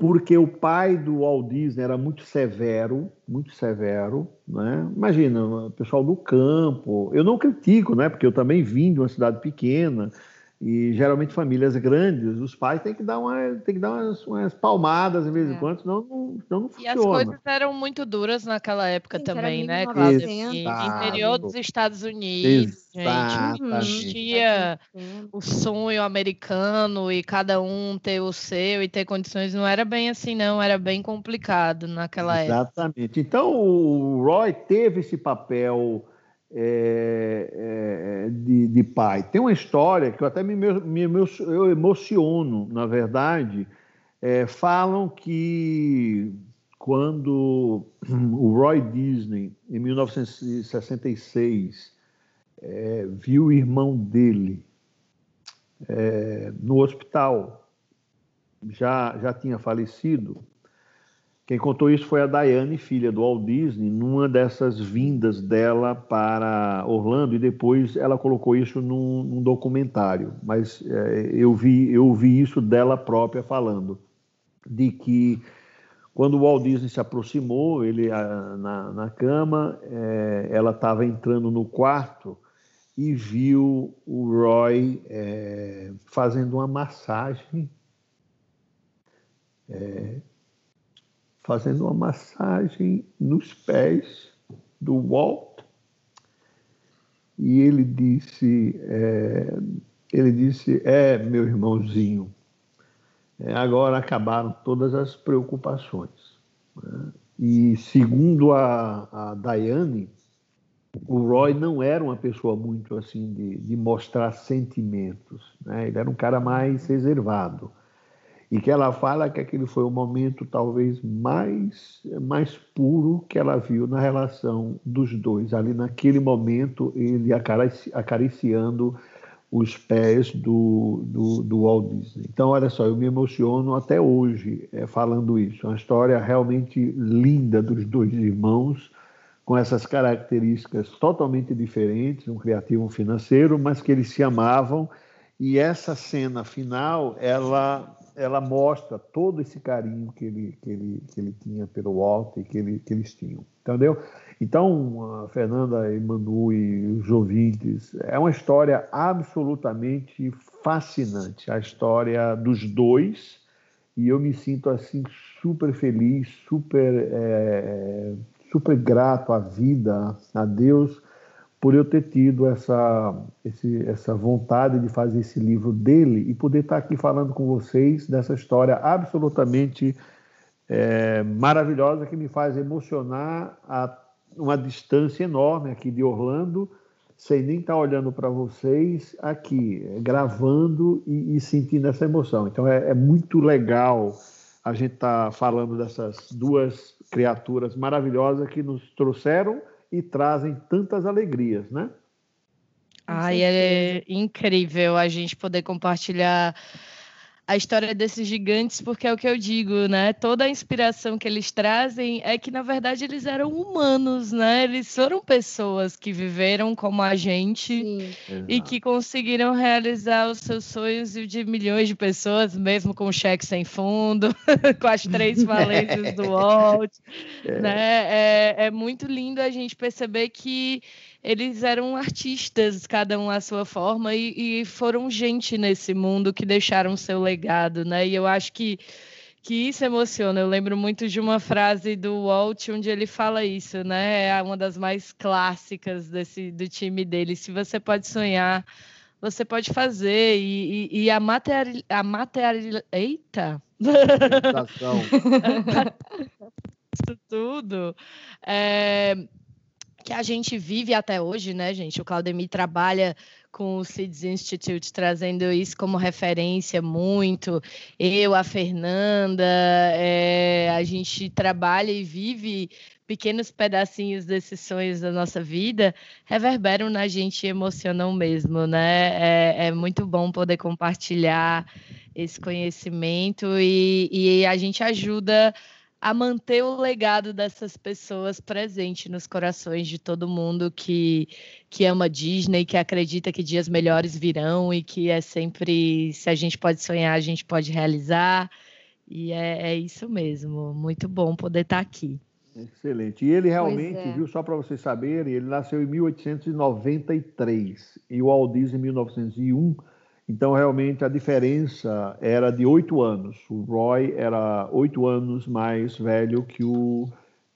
Speaker 3: porque o pai do Walt Disney era muito severo, muito severo, né? Imagina, o pessoal do campo. Eu não critico, né? Porque eu também vim de uma cidade pequena, e geralmente famílias grandes, os pais têm que dar, uma, têm que dar umas, umas palmadas de vez em é. quando, senão não, senão não funciona. E
Speaker 2: as coisas eram muito duras naquela época Sim, também, né, Cláudia? Interior dos Estados Unidos, Exatamente. gente. Existia o sonho americano e cada um ter o seu e ter condições. Não era bem assim, não. Era bem complicado naquela
Speaker 3: Exatamente.
Speaker 2: época.
Speaker 3: Exatamente. Então, o Roy teve esse papel é, é, de, de, pai. Tem uma história que eu até me, me eu emociono, na verdade. É, falam que quando o Roy Disney, em 1966, é, viu o irmão dele é, no hospital, já, já tinha falecido, quem contou isso foi a Diane, filha do Walt Disney, numa dessas vindas dela para Orlando, e depois ela colocou isso num, num documentário. Mas é, eu, vi, eu vi isso dela própria falando, de que quando o Walt Disney se aproximou, ele na, na cama, é, ela estava entrando no quarto e viu o Roy é, fazendo uma massagem é, fazendo uma massagem nos pés do Walt. E ele disse, é, ele disse, é meu irmãozinho, é, agora acabaram todas as preocupações. Né? E segundo a, a Daiane, o Roy não era uma pessoa muito assim de, de mostrar sentimentos, né? ele era um cara mais reservado e que ela fala que aquele foi o momento talvez mais mais puro que ela viu na relação dos dois ali naquele momento ele acariciando os pés do, do, do Walt Disney. Então, olha só, eu me emociono até hoje é, falando isso. Uma história realmente linda dos dois irmãos, com essas características totalmente diferentes, um criativo um financeiro, mas que eles se amavam. E essa cena final, ela ela mostra todo esse carinho que ele, que ele, que ele tinha pelo Walt e que, ele, que eles tinham. Entendeu? Então, Fernanda e Manu e os ouvintes, é uma história absolutamente fascinante, a história dos dois, e eu me sinto assim super feliz, super, é, super grato à vida, a Deus, por eu ter tido essa, esse, essa vontade de fazer esse livro dele e poder estar aqui falando com vocês dessa história absolutamente é, maravilhosa que me faz emocionar a uma distância enorme aqui de Orlando, sem nem estar olhando para vocês aqui, gravando e, e, sentindo essa emoção. Então é, é muito legal a gente estar tá falando dessas duas criaturas maravilhosas que nos trouxeram e trazem tantas alegrias, né?
Speaker 2: Ai, é incrível a gente poder compartilhar a história desses gigantes, porque é o que eu digo, né? Toda a inspiração que eles trazem é que, na verdade, eles eram humanos, né? Eles foram pessoas que viveram como a gente Sim. e que conseguiram realizar os seus sonhos de milhões de pessoas, mesmo com cheque sem fundo, com as três falências do Walt. É. Né? É, é muito lindo a gente perceber que eles eram artistas, cada um à sua forma, e, e foram gente nesse mundo que deixaram seu legado né? E eu acho que que isso emociona. Eu lembro muito de uma frase do Walt onde ele fala isso, né? É uma das mais clássicas desse do time dele. Se você pode sonhar, você pode fazer. E, e, e a material, a material, eita, isso tudo é, que a gente vive até hoje, né, gente? O Claudemir trabalha com o Seeds Institute, trazendo isso como referência muito. Eu, a Fernanda, é, a gente trabalha e vive pequenos pedacinhos desses sonhos da nossa vida, reverberam na gente e emocionam mesmo, né? É, é muito bom poder compartilhar esse conhecimento e, e a gente ajuda a manter o legado dessas pessoas presente nos corações de todo mundo que, que ama Disney, que acredita que dias melhores virão e que é sempre, se a gente pode sonhar, a gente pode realizar. E é, é isso mesmo. Muito bom poder estar aqui.
Speaker 3: Excelente. E ele realmente, é. viu, só para vocês saberem, ele nasceu em 1893 e o Walt Disney em 1901 então, realmente, a diferença era de oito anos. O Roy era oito anos mais velho que o,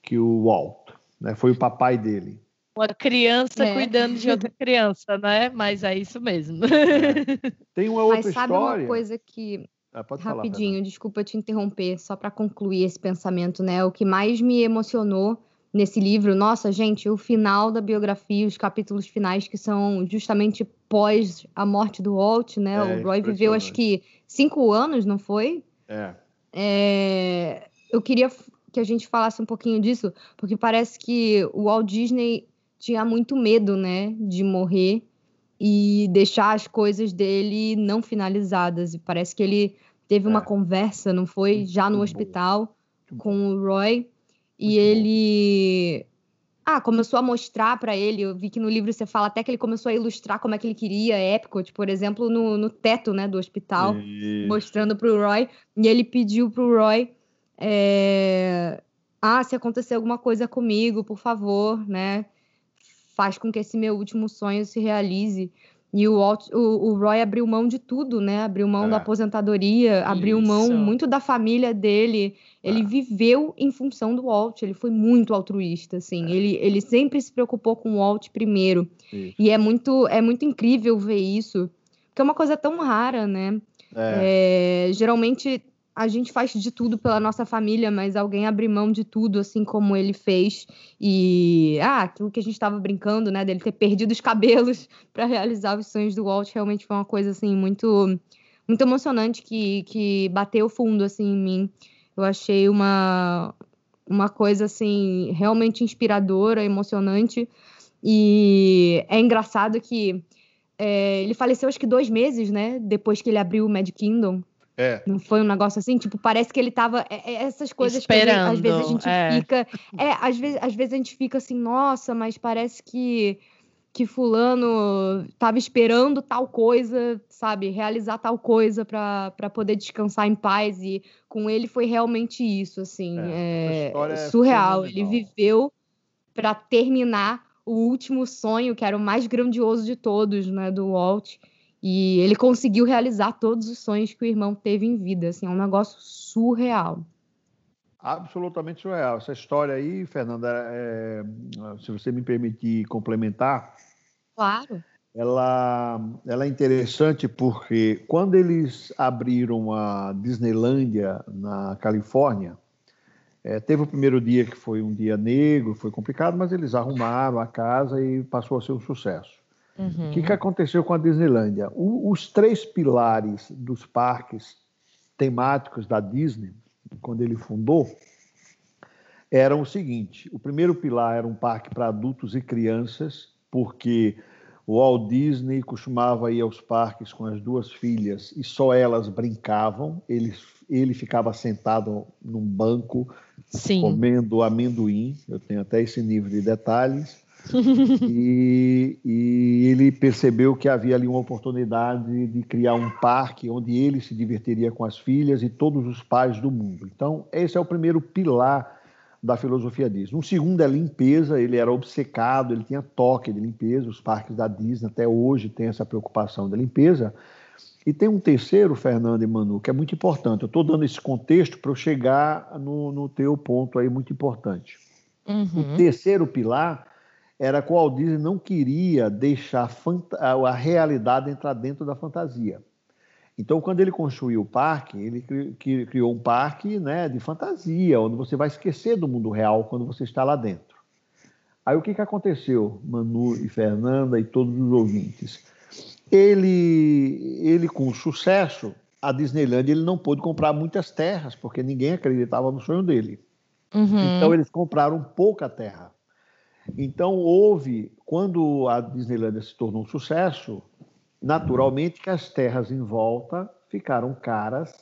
Speaker 3: que o Walt. Né? Foi o papai dele.
Speaker 2: Uma criança é. cuidando de outra criança, né? Mas é isso mesmo. É.
Speaker 3: Tem uma outra
Speaker 1: Mas sabe
Speaker 3: história...
Speaker 1: uma coisa que...
Speaker 3: Ah,
Speaker 1: Rapidinho,
Speaker 3: falar,
Speaker 1: desculpa te interromper, só para concluir esse pensamento, né? O que mais me emocionou nesse livro. Nossa, gente, o final da biografia, os capítulos finais que são justamente pós a morte do Walt, né? É, o Roy viveu acho que cinco anos, não foi?
Speaker 3: É.
Speaker 1: é. Eu queria que a gente falasse um pouquinho disso, porque parece que o Walt Disney tinha muito medo, né, de morrer e deixar as coisas dele não finalizadas. E parece que ele teve é. uma conversa, não foi? Já no hospital com o Roy e ele ah, começou a mostrar para ele. Eu vi que no livro você fala até que ele começou a ilustrar como é que ele queria Epcot, por exemplo, no, no teto né, do hospital, Isso. mostrando para o Roy. E ele pediu para o Roy: é... Ah, se acontecer alguma coisa comigo, por favor, né? Faz com que esse meu último sonho se realize. E o, Walt, o, o, Roy abriu mão de tudo, né? Abriu mão é. da aposentadoria, Isso. abriu mão muito da família dele. Ele é. viveu em função do Walt, ele foi muito altruísta, assim. É. Ele, ele sempre se preocupou com o Walt primeiro. Isso. E é muito, é muito incrível ver isso, porque é uma coisa tão rara, né? É. É, geralmente a gente faz de tudo pela nossa família, mas alguém abre mão de tudo, assim como ele fez. E ah, aquilo que a gente estava brincando, né, dele ter perdido os cabelos para realizar os sonhos do Walt, realmente foi uma coisa assim muito muito emocionante que, que bateu fundo assim em mim. Eu achei uma uma coisa assim realmente inspiradora, emocionante. E é engraçado que é, ele faleceu acho que dois meses, né, depois que ele abriu o Mad Kingdom.
Speaker 3: É.
Speaker 1: Não foi um negócio assim, tipo, parece que ele tava. É, é essas coisas
Speaker 2: Esperando,
Speaker 1: que às vezes a gente é. fica. É, às vezes, às vezes a gente fica assim, nossa, mas parece que que fulano tava esperando tal coisa, sabe, realizar tal coisa para poder descansar em paz e com ele foi realmente isso, assim, é, é surreal. Ele viveu para terminar o último sonho, que era o mais grandioso de todos, né, do Walt. E ele conseguiu realizar todos os sonhos que o irmão teve em vida. Assim, é um negócio surreal.
Speaker 3: Absolutamente surreal. Essa história aí, Fernanda, é, se você me permitir complementar.
Speaker 1: Claro.
Speaker 3: Ela, ela é interessante porque quando eles abriram a Disneylândia na Califórnia, é, teve o primeiro dia que foi um dia negro, foi complicado, mas eles arrumaram a casa e passou a ser um sucesso. Uhum. O que, que aconteceu com a Disneylândia? O, os três pilares dos parques temáticos da Disney, quando ele fundou, eram o seguinte: o primeiro pilar era um parque para adultos e crianças, porque o Walt Disney costumava ir aos parques com as duas filhas e só elas brincavam. Ele, ele ficava sentado num banco
Speaker 2: Sim.
Speaker 3: comendo amendoim. Eu tenho até esse nível de detalhes. e, e, ele percebeu que havia ali uma oportunidade de criar um parque onde ele se divertiria com as filhas e todos os pais do mundo. Então, esse é o primeiro pilar da filosofia Disney. Um segundo é limpeza, ele era obcecado, ele tinha toque de limpeza, os parques da Disney até hoje têm essa preocupação da limpeza. E tem um terceiro, Fernando e Manu, que é muito importante. Eu estou dando esse contexto para eu chegar no, no teu ponto aí muito importante. Uhum. O terceiro pilar era que o Walt Disney não queria deixar a realidade entrar dentro da fantasia. Então, quando ele construiu o parque, ele criou um parque né, de fantasia, onde você vai esquecer do mundo real quando você está lá dentro. Aí o que, que aconteceu, Manu e Fernanda e todos os ouvintes? Ele, ele com sucesso, a Disneyland ele não pôde comprar muitas terras, porque ninguém acreditava no sonho dele. Uhum. Então eles compraram pouca terra. Então houve, quando a Disneyland se tornou um sucesso, naturalmente que as terras em volta ficaram caras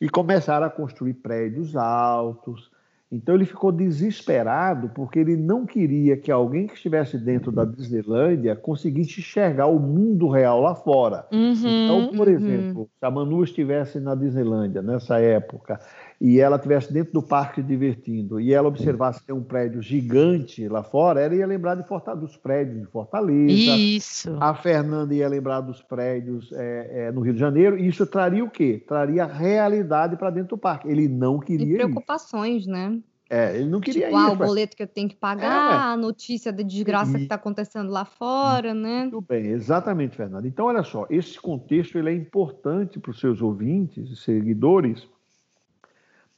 Speaker 3: e começaram a construir prédios altos, então ele ficou desesperado porque ele não queria que alguém que estivesse dentro da Disneylândia conseguisse enxergar o mundo real lá fora. Uhum, então, por uhum. exemplo, se a Manu estivesse na Disneylândia nessa época e ela estivesse dentro do parque divertindo e ela observasse que tem um prédio gigante lá fora, ela ia lembrar de dos prédios de Fortaleza.
Speaker 2: Isso.
Speaker 3: A Fernanda ia lembrar dos prédios é, é, no Rio de Janeiro. E isso traria o quê? Traria realidade para dentro do parque. Ele não queria.
Speaker 1: E preocupações,
Speaker 3: isso.
Speaker 1: né?
Speaker 3: É, ele não queria
Speaker 1: tipo, ir. Ah, o boleto que eu tenho que pagar, é, a notícia da desgraça e... que está acontecendo lá fora, né?
Speaker 3: Muito bem, exatamente, Fernanda. Então, olha só, esse contexto ele é importante para os seus ouvintes e seguidores,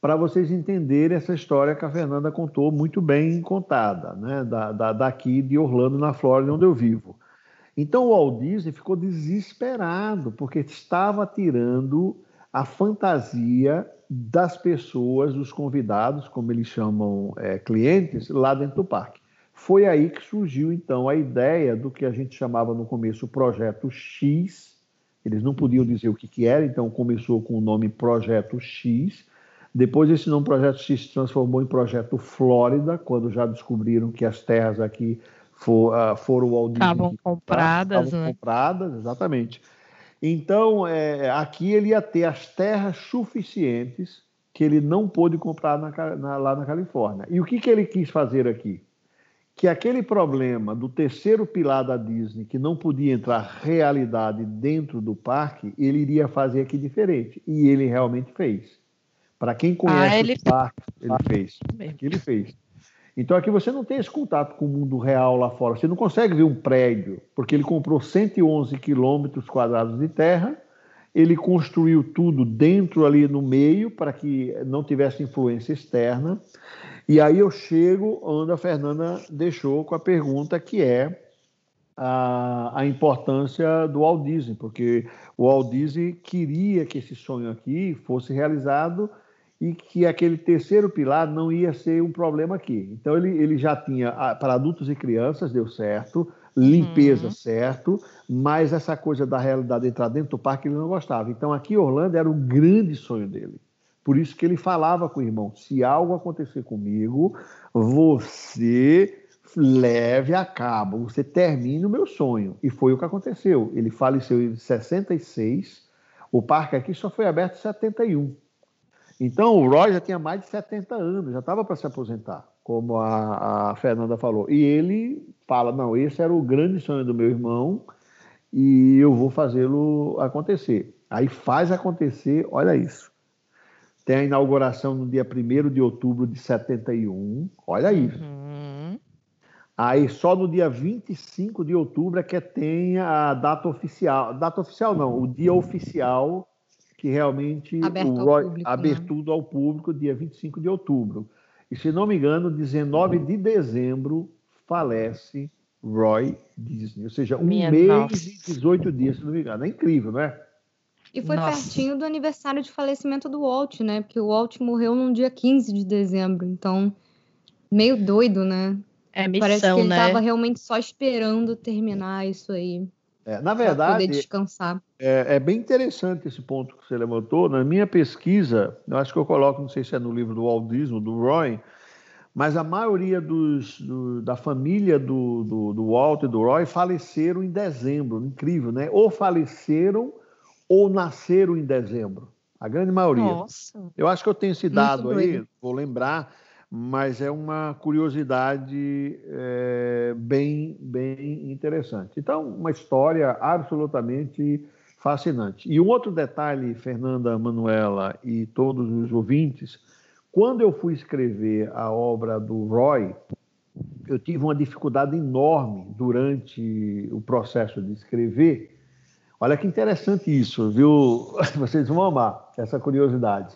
Speaker 3: para vocês entenderem essa história que a Fernanda contou muito bem contada, né? Da, da, daqui de Orlando, na Flórida, onde eu vivo. Então o Walt Disney ficou desesperado, porque estava tirando a fantasia das pessoas, dos convidados, como eles chamam é, clientes, lá dentro do parque. Foi aí que surgiu, então, a ideia do que a gente chamava no começo o Projeto X. Eles não podiam dizer o que, que era, então começou com o nome Projeto X, depois esse nome Projeto se transformou em Projeto Flórida, quando já descobriram que as terras aqui for, uh, foram ao
Speaker 2: Estavam compradas, estavam
Speaker 3: né? compradas, exatamente. Então, é, aqui ele ia ter as terras suficientes que ele não pôde comprar na, na, lá na Califórnia. E o que, que ele quis fazer aqui? Que aquele problema do terceiro pilar da Disney, que não podia entrar realidade dentro do parque, ele iria fazer aqui diferente. E ele realmente fez. Para quem conhece ah, ele... o parque, ele fez. Aqui ele fez. Então aqui você não tem esse contato com o mundo real lá fora. Você não consegue ver um prédio, porque ele comprou 111 quilômetros quadrados de terra, ele construiu tudo dentro ali no meio para que não tivesse influência externa. E aí eu chego onde a Fernanda deixou com a pergunta que é a, a importância do Walt Disney, porque o Walt Disney queria que esse sonho aqui fosse realizado e que aquele terceiro pilar não ia ser um problema aqui. Então ele, ele já tinha ah, para adultos e crianças deu certo, limpeza uhum. certo, mas essa coisa da realidade entrar dentro do parque ele não gostava. Então aqui em Orlando era o grande sonho dele. Por isso que ele falava com o irmão: se algo acontecer comigo, você leve a cabo, você termine o meu sonho. E foi o que aconteceu. Ele faleceu em 66. O parque aqui só foi aberto em 71. Então, o Roy já tinha mais de 70 anos, já estava para se aposentar, como a, a, Fernanda falou. E ele fala: não, esse era o grande sonho do meu irmão e eu vou fazê-lo acontecer. Aí faz acontecer, olha isso. Tem a inauguração no dia 1 de outubro de 71, olha isso. Uhum. Aí só no dia 25 de outubro é que tem a data oficial. Data oficial não, o dia oficial que realmente
Speaker 1: aberto o Roy, público,
Speaker 3: abertudo né? ao público dia 25 de outubro. E se não me engano, 19 de dezembro falece Roy Disney, ou seja, um Minha mês nossa. e 18 dias, se não me engano. É incrível, não é?
Speaker 1: E foi nossa. pertinho do aniversário de falecimento do Walt, né? Porque o Walt morreu no dia 15 de dezembro, então meio doido, né?
Speaker 2: É missão,
Speaker 1: Parece que ele
Speaker 2: estava
Speaker 1: né? realmente só esperando terminar isso aí.
Speaker 3: É, na verdade,
Speaker 1: poder descansar.
Speaker 3: É, é, bem interessante esse ponto que você levantou. Na minha pesquisa, eu acho que eu coloco, não sei se é no livro do Walt Disney, do Roy, mas a maioria dos, do, da família do, do, do Walt e do Roy faleceram em dezembro. Incrível, né? Ou faleceram ou nasceram em dezembro. A grande maioria.
Speaker 2: Nossa.
Speaker 3: Eu acho que eu tenho esse dado aí, vou lembrar mas é uma curiosidade é, bem, bem interessante. Então, uma história absolutamente fascinante. E um outro detalhe, Fernanda, Manuela e todos os ouvintes, quando eu fui escrever a obra do Roy, eu tive uma dificuldade enorme durante o processo de escrever. Olha que interessante isso, viu? Vocês vão amar essa curiosidade.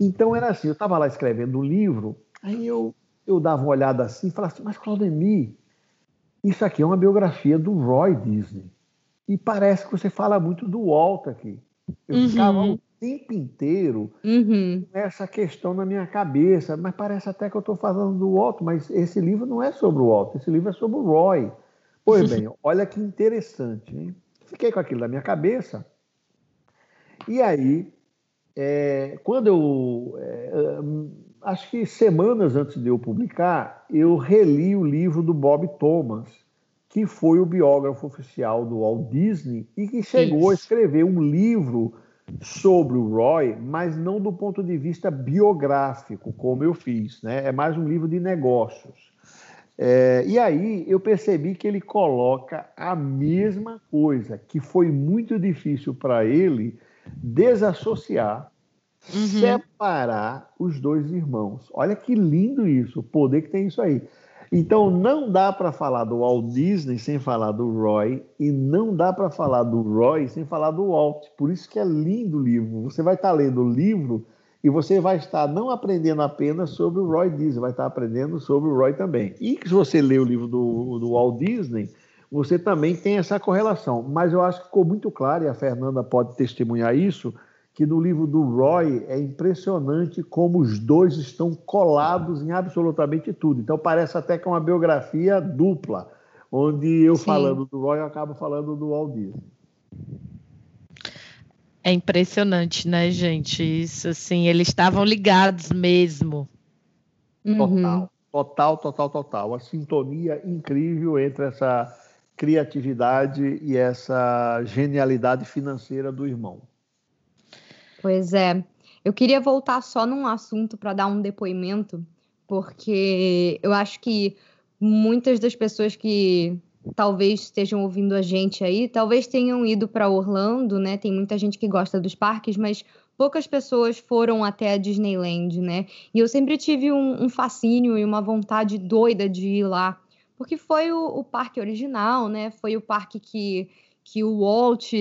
Speaker 3: Então era assim, eu estava lá escrevendo um livro, aí eu, eu dava uma olhada assim e falava assim, mas Claudemir, isso aqui é uma biografia do Roy Disney. E parece que você fala muito do Walt aqui. Eu uhum. ficava o tempo inteiro uhum. com essa questão na minha cabeça, mas parece até que eu estou falando do Walt, mas esse livro não é sobre o Walt, esse livro é sobre o Roy. Pois bem, olha que interessante. Hein? Fiquei com aquilo na minha cabeça. E aí, é, quando eu. É, acho que semanas antes de eu publicar, eu reli o livro do Bob Thomas, que foi o biógrafo oficial do Walt Disney e que chegou Isso. a escrever um livro sobre o Roy, mas não do ponto de vista biográfico, como eu fiz, né? É mais um livro de negócios. É, e aí eu percebi que ele coloca a mesma coisa, que foi muito difícil para ele desassociar, uhum. separar os dois irmãos. Olha que lindo isso, o poder que tem isso aí. Então não dá para falar do Walt Disney sem falar do Roy e não dá para falar do Roy sem falar do Walt. Por isso que é lindo o livro. Você vai estar tá lendo o livro e você vai estar não aprendendo apenas sobre o Roy Disney, vai estar aprendendo sobre o Roy também. E se você lê o livro do, do Walt Disney, você também tem essa correlação. Mas eu acho que ficou muito claro, e a Fernanda pode testemunhar isso, que no livro do Roy é impressionante como os dois estão colados em absolutamente tudo. Então parece até que é uma biografia dupla, onde eu Sim. falando do Roy eu acabo falando do Walt Disney.
Speaker 2: É impressionante, né, gente? Isso assim, eles estavam ligados mesmo.
Speaker 3: Total, uhum. total, total, total. A sintonia incrível entre essa criatividade e essa genialidade financeira do irmão.
Speaker 1: Pois é. Eu queria voltar só num assunto para dar um depoimento, porque eu acho que muitas das pessoas que talvez estejam ouvindo a gente aí, talvez tenham ido para Orlando, né? Tem muita gente que gosta dos parques, mas poucas pessoas foram até a Disneyland, né? E eu sempre tive um, um fascínio e uma vontade doida de ir lá, porque foi o, o parque original, né? Foi o parque que, que o Walt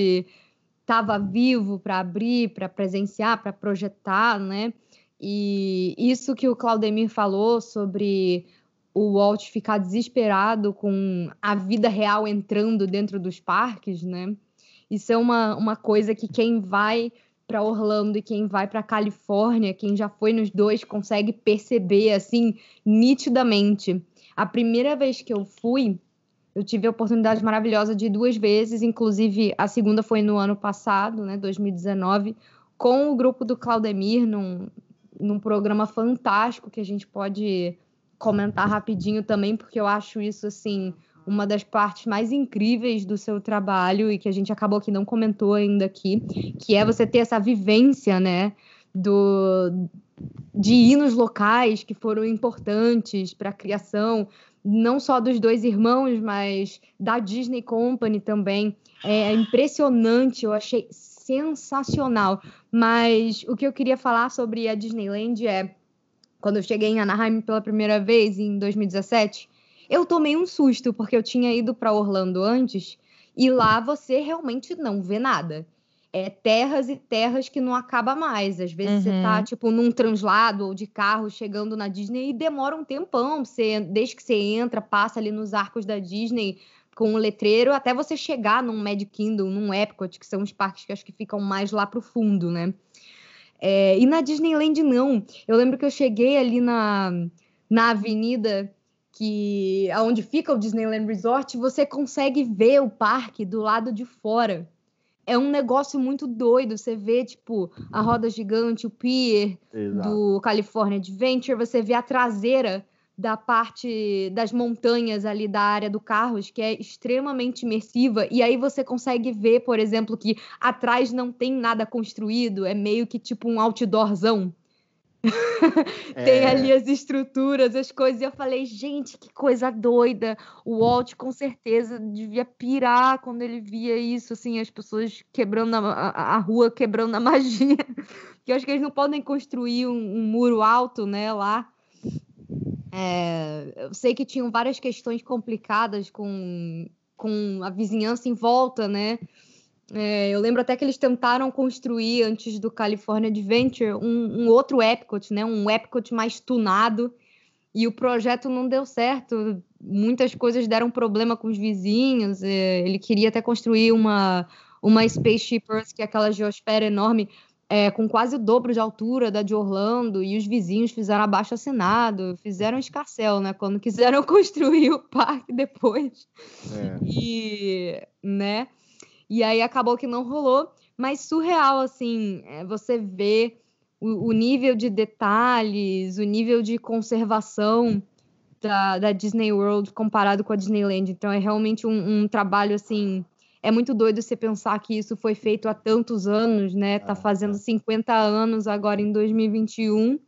Speaker 1: estava vivo para abrir, para presenciar, para projetar, né? E isso que o Claudemir falou sobre o Walt ficar desesperado com a vida real entrando dentro dos parques, né? Isso é uma, uma coisa que quem vai para Orlando e quem vai para Califórnia, quem já foi nos dois, consegue perceber assim nitidamente. A primeira vez que eu fui, eu tive a oportunidade maravilhosa de ir duas vezes, inclusive a segunda foi no ano passado, né, 2019, com o grupo do Claudemir, num, num programa fantástico que a gente pode comentar rapidinho também, porque eu acho isso, assim, uma das partes mais incríveis do seu trabalho e que a gente acabou que não comentou ainda aqui, que é você ter essa vivência, né, do, de hinos locais que foram importantes para a criação não só dos dois irmãos, mas da Disney Company também. É impressionante, eu achei sensacional. Mas o que eu queria falar sobre a Disneyland é quando eu cheguei em Anaheim pela primeira vez em 2017, eu tomei um susto porque eu tinha ido para Orlando antes e lá você realmente não vê nada é, terras e terras que não acaba mais. Às vezes uhum. você tá, uhum. tipo, num translado ou de carro chegando na Disney e demora um tempão. Você, desde que você entra, passa ali nos arcos da Disney com um letreiro, até você chegar num Magic Kingdom, num Epcot, que são os parques que acho que ficam mais lá pro fundo, né? É, e na Disneyland, não. Eu lembro que eu cheguei ali na, na avenida que onde fica o Disneyland Resort, você consegue ver o parque do lado de fora é um negócio muito doido. Você vê, tipo, a roda gigante, o pier Exato. do California Adventure, você vê a traseira da parte das montanhas ali da área do Carros, que é extremamente imersiva, e aí você consegue ver, por exemplo, que atrás não tem nada construído, é meio que tipo um outdoorzão. tem é... ali as estruturas, as coisas. E eu falei, gente, que coisa doida. O Walt com certeza devia pirar quando ele via isso, assim, as pessoas quebrando a, a, a rua, quebrando a magia. que eu acho que eles não podem construir um, um muro alto, né, lá. É, eu sei que tinham várias questões complicadas com, com a vizinhança em volta, né? É, eu lembro até que eles tentaram construir, antes do California Adventure, um, um, outro Epcot, né? Um Epcot mais tunado. E o projeto não deu certo. Muitas coisas deram problema com os vizinhos. É, ele queria até construir uma, uma Spaceship Earth, que é aquela geosfera enorme, é, com quase o dobro de altura da de Orlando. E os vizinhos fizeram abaixo assinado, fizeram escarcel, né? Quando quiseram construir o parque depois. É. E, né? E aí acabou que não rolou, mas surreal, assim, é, você vê o, o, nível de detalhes, o nível de conservação da, da, Disney World comparado com a Disneyland. Então é realmente um, um, trabalho, assim, é muito doido você pensar que isso foi feito há tantos anos, né? Tá ah, fazendo 50 é. anos agora em 2021.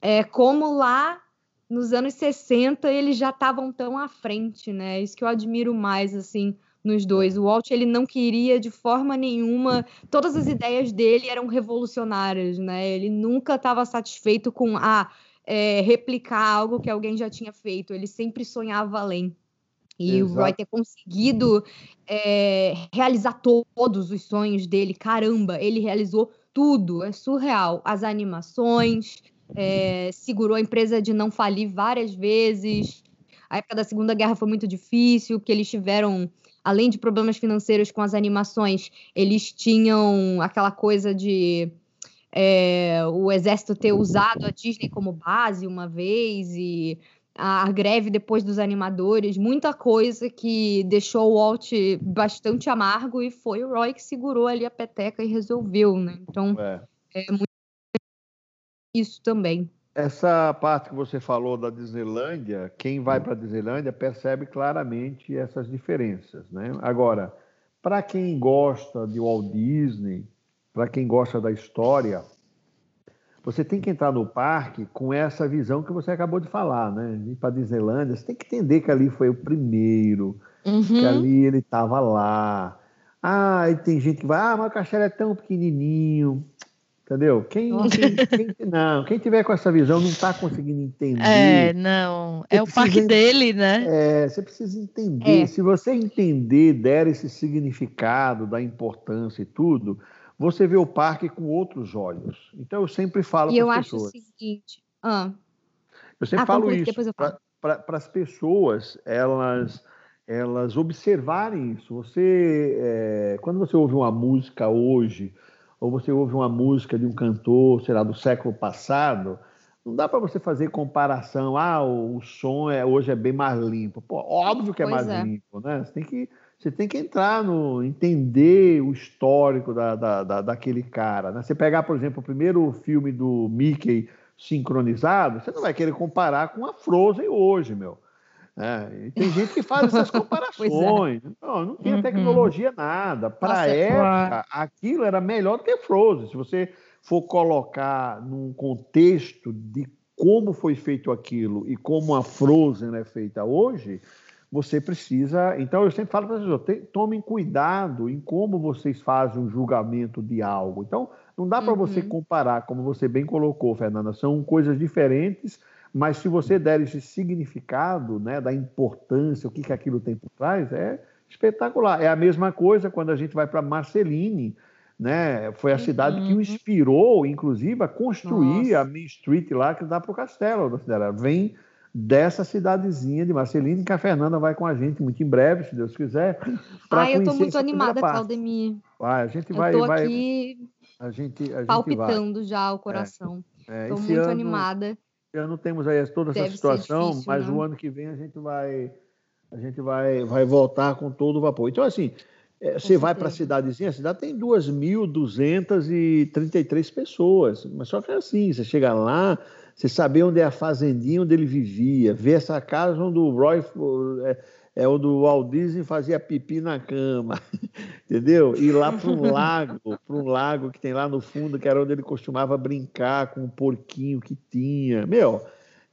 Speaker 1: É, como lá nos anos 60 eles já estavam tão à frente, né? Isso que eu admiro mais, assim, nos dois. O Walt ele não queria de forma nenhuma, todas as ideias dele eram revolucionárias, né? Ele nunca estava satisfeito com ah, é, replicar algo que alguém já tinha feito. Ele sempre sonhava além. E Exato. o Roy ter conseguido é, realizar todos os sonhos dele, caramba, ele realizou tudo, é surreal. As animações, é, segurou a empresa de não falir várias vezes. A época da Segunda Guerra foi muito difícil, porque eles tiveram além de problemas financeiros com as animações, eles tinham aquela coisa de é, o exército ter usado a Disney como base uma vez e a greve depois dos animadores, muita coisa que deixou o Walt bastante amargo e foi o Roy que segurou ali a peteca e resolveu, né? Então é, é muito isso também.
Speaker 3: Essa parte que você falou da Disneylândia, quem vai para a Disneylândia percebe claramente essas diferenças. Né? Agora, para quem gosta de Walt Disney, para quem gosta da história, você tem que entrar no parque com essa visão que você acabou de falar, né? Ir para a Disneylândia, você tem que entender que ali foi o primeiro, uhum. que ali ele estava lá. Ah, e tem gente que vai, ah, mas o castelo é tão pequenininho. Entendeu? Quem, quem, quem, não, quem tiver com essa visão não está conseguindo entender.
Speaker 2: É, não. É o parque dele, né?
Speaker 3: É, você precisa entender. É. Se você entender, der esse significado da importância e tudo, você vê o parque com outros olhos. Então eu sempre falo para as pessoas.
Speaker 1: E eu acho o seguinte. Ah.
Speaker 3: Eu sempre ah, falo isso para as pessoas, elas elas observarem isso. Você, é, quando você ouve uma música hoje ou você ouve uma música de um cantor, sei lá, do século passado, não dá para você fazer comparação. Ah, o, som é, hoje é bem mais limpo. Pô, óbvio que é pois mais é. limpo, né? Você tem que, você tem que entrar no. entender o histórico da, da, da, daquele cara. Né? Você pegar, por exemplo, o primeiro filme do Mickey sincronizado, você não vai querer comparar com a Frozen hoje, meu. É, tem gente que faz essas é. comparações. é. Não, não tinha uhum. tecnologia nada. Para a época, aquilo era melhor do que Frozen. Se você for colocar num contexto de como foi feito aquilo e como a Frozen é feita hoje, você precisa. Então, eu sempre falo para as pessoas: tomem cuidado em como vocês fazem um julgamento de algo. Então, não dá para uhum. você comparar, como você bem colocou, Fernanda, são coisas diferentes mas se você der esse significado né, da importância, o que, que aquilo tem por trás, é espetacular. É a mesma coisa quando a gente vai para Marceline, né? Foi a cidade uhum. que o inspirou, inclusive, a construir Nossa. a Main Street lá que dá para o castelo. Vem dessa cidadezinha de Marcelino, que a Fernanda vai com a gente muito em breve, se Deus quiser.
Speaker 1: Ah, eu estou muito animada, Claudemir.
Speaker 3: Vai, a gente vai.
Speaker 1: Eu
Speaker 3: vai,
Speaker 1: aqui
Speaker 3: a gente, a gente
Speaker 1: palpitando vai. já o coração. Estou é, é, muito ano, animada
Speaker 3: ano temos aí toda essa Deve situação, difícil, mas né? o ano que vem a gente vai a gente vai, vai voltar com todo o vapor. Então, assim, é, você vai para a cidadezinha, a cidade tem 2.233 pessoas, mas só que é assim, você chega lá, Você saber onde é a fazendinha onde ele vivia, ver essa casa onde o Roy é, onde o Walt Disney fazia pipi na cama, entendeu? Ir lá para um lago, para um lago que tem lá no fundo, que era onde ele costumava brincar com o porquinho que tinha. Meu,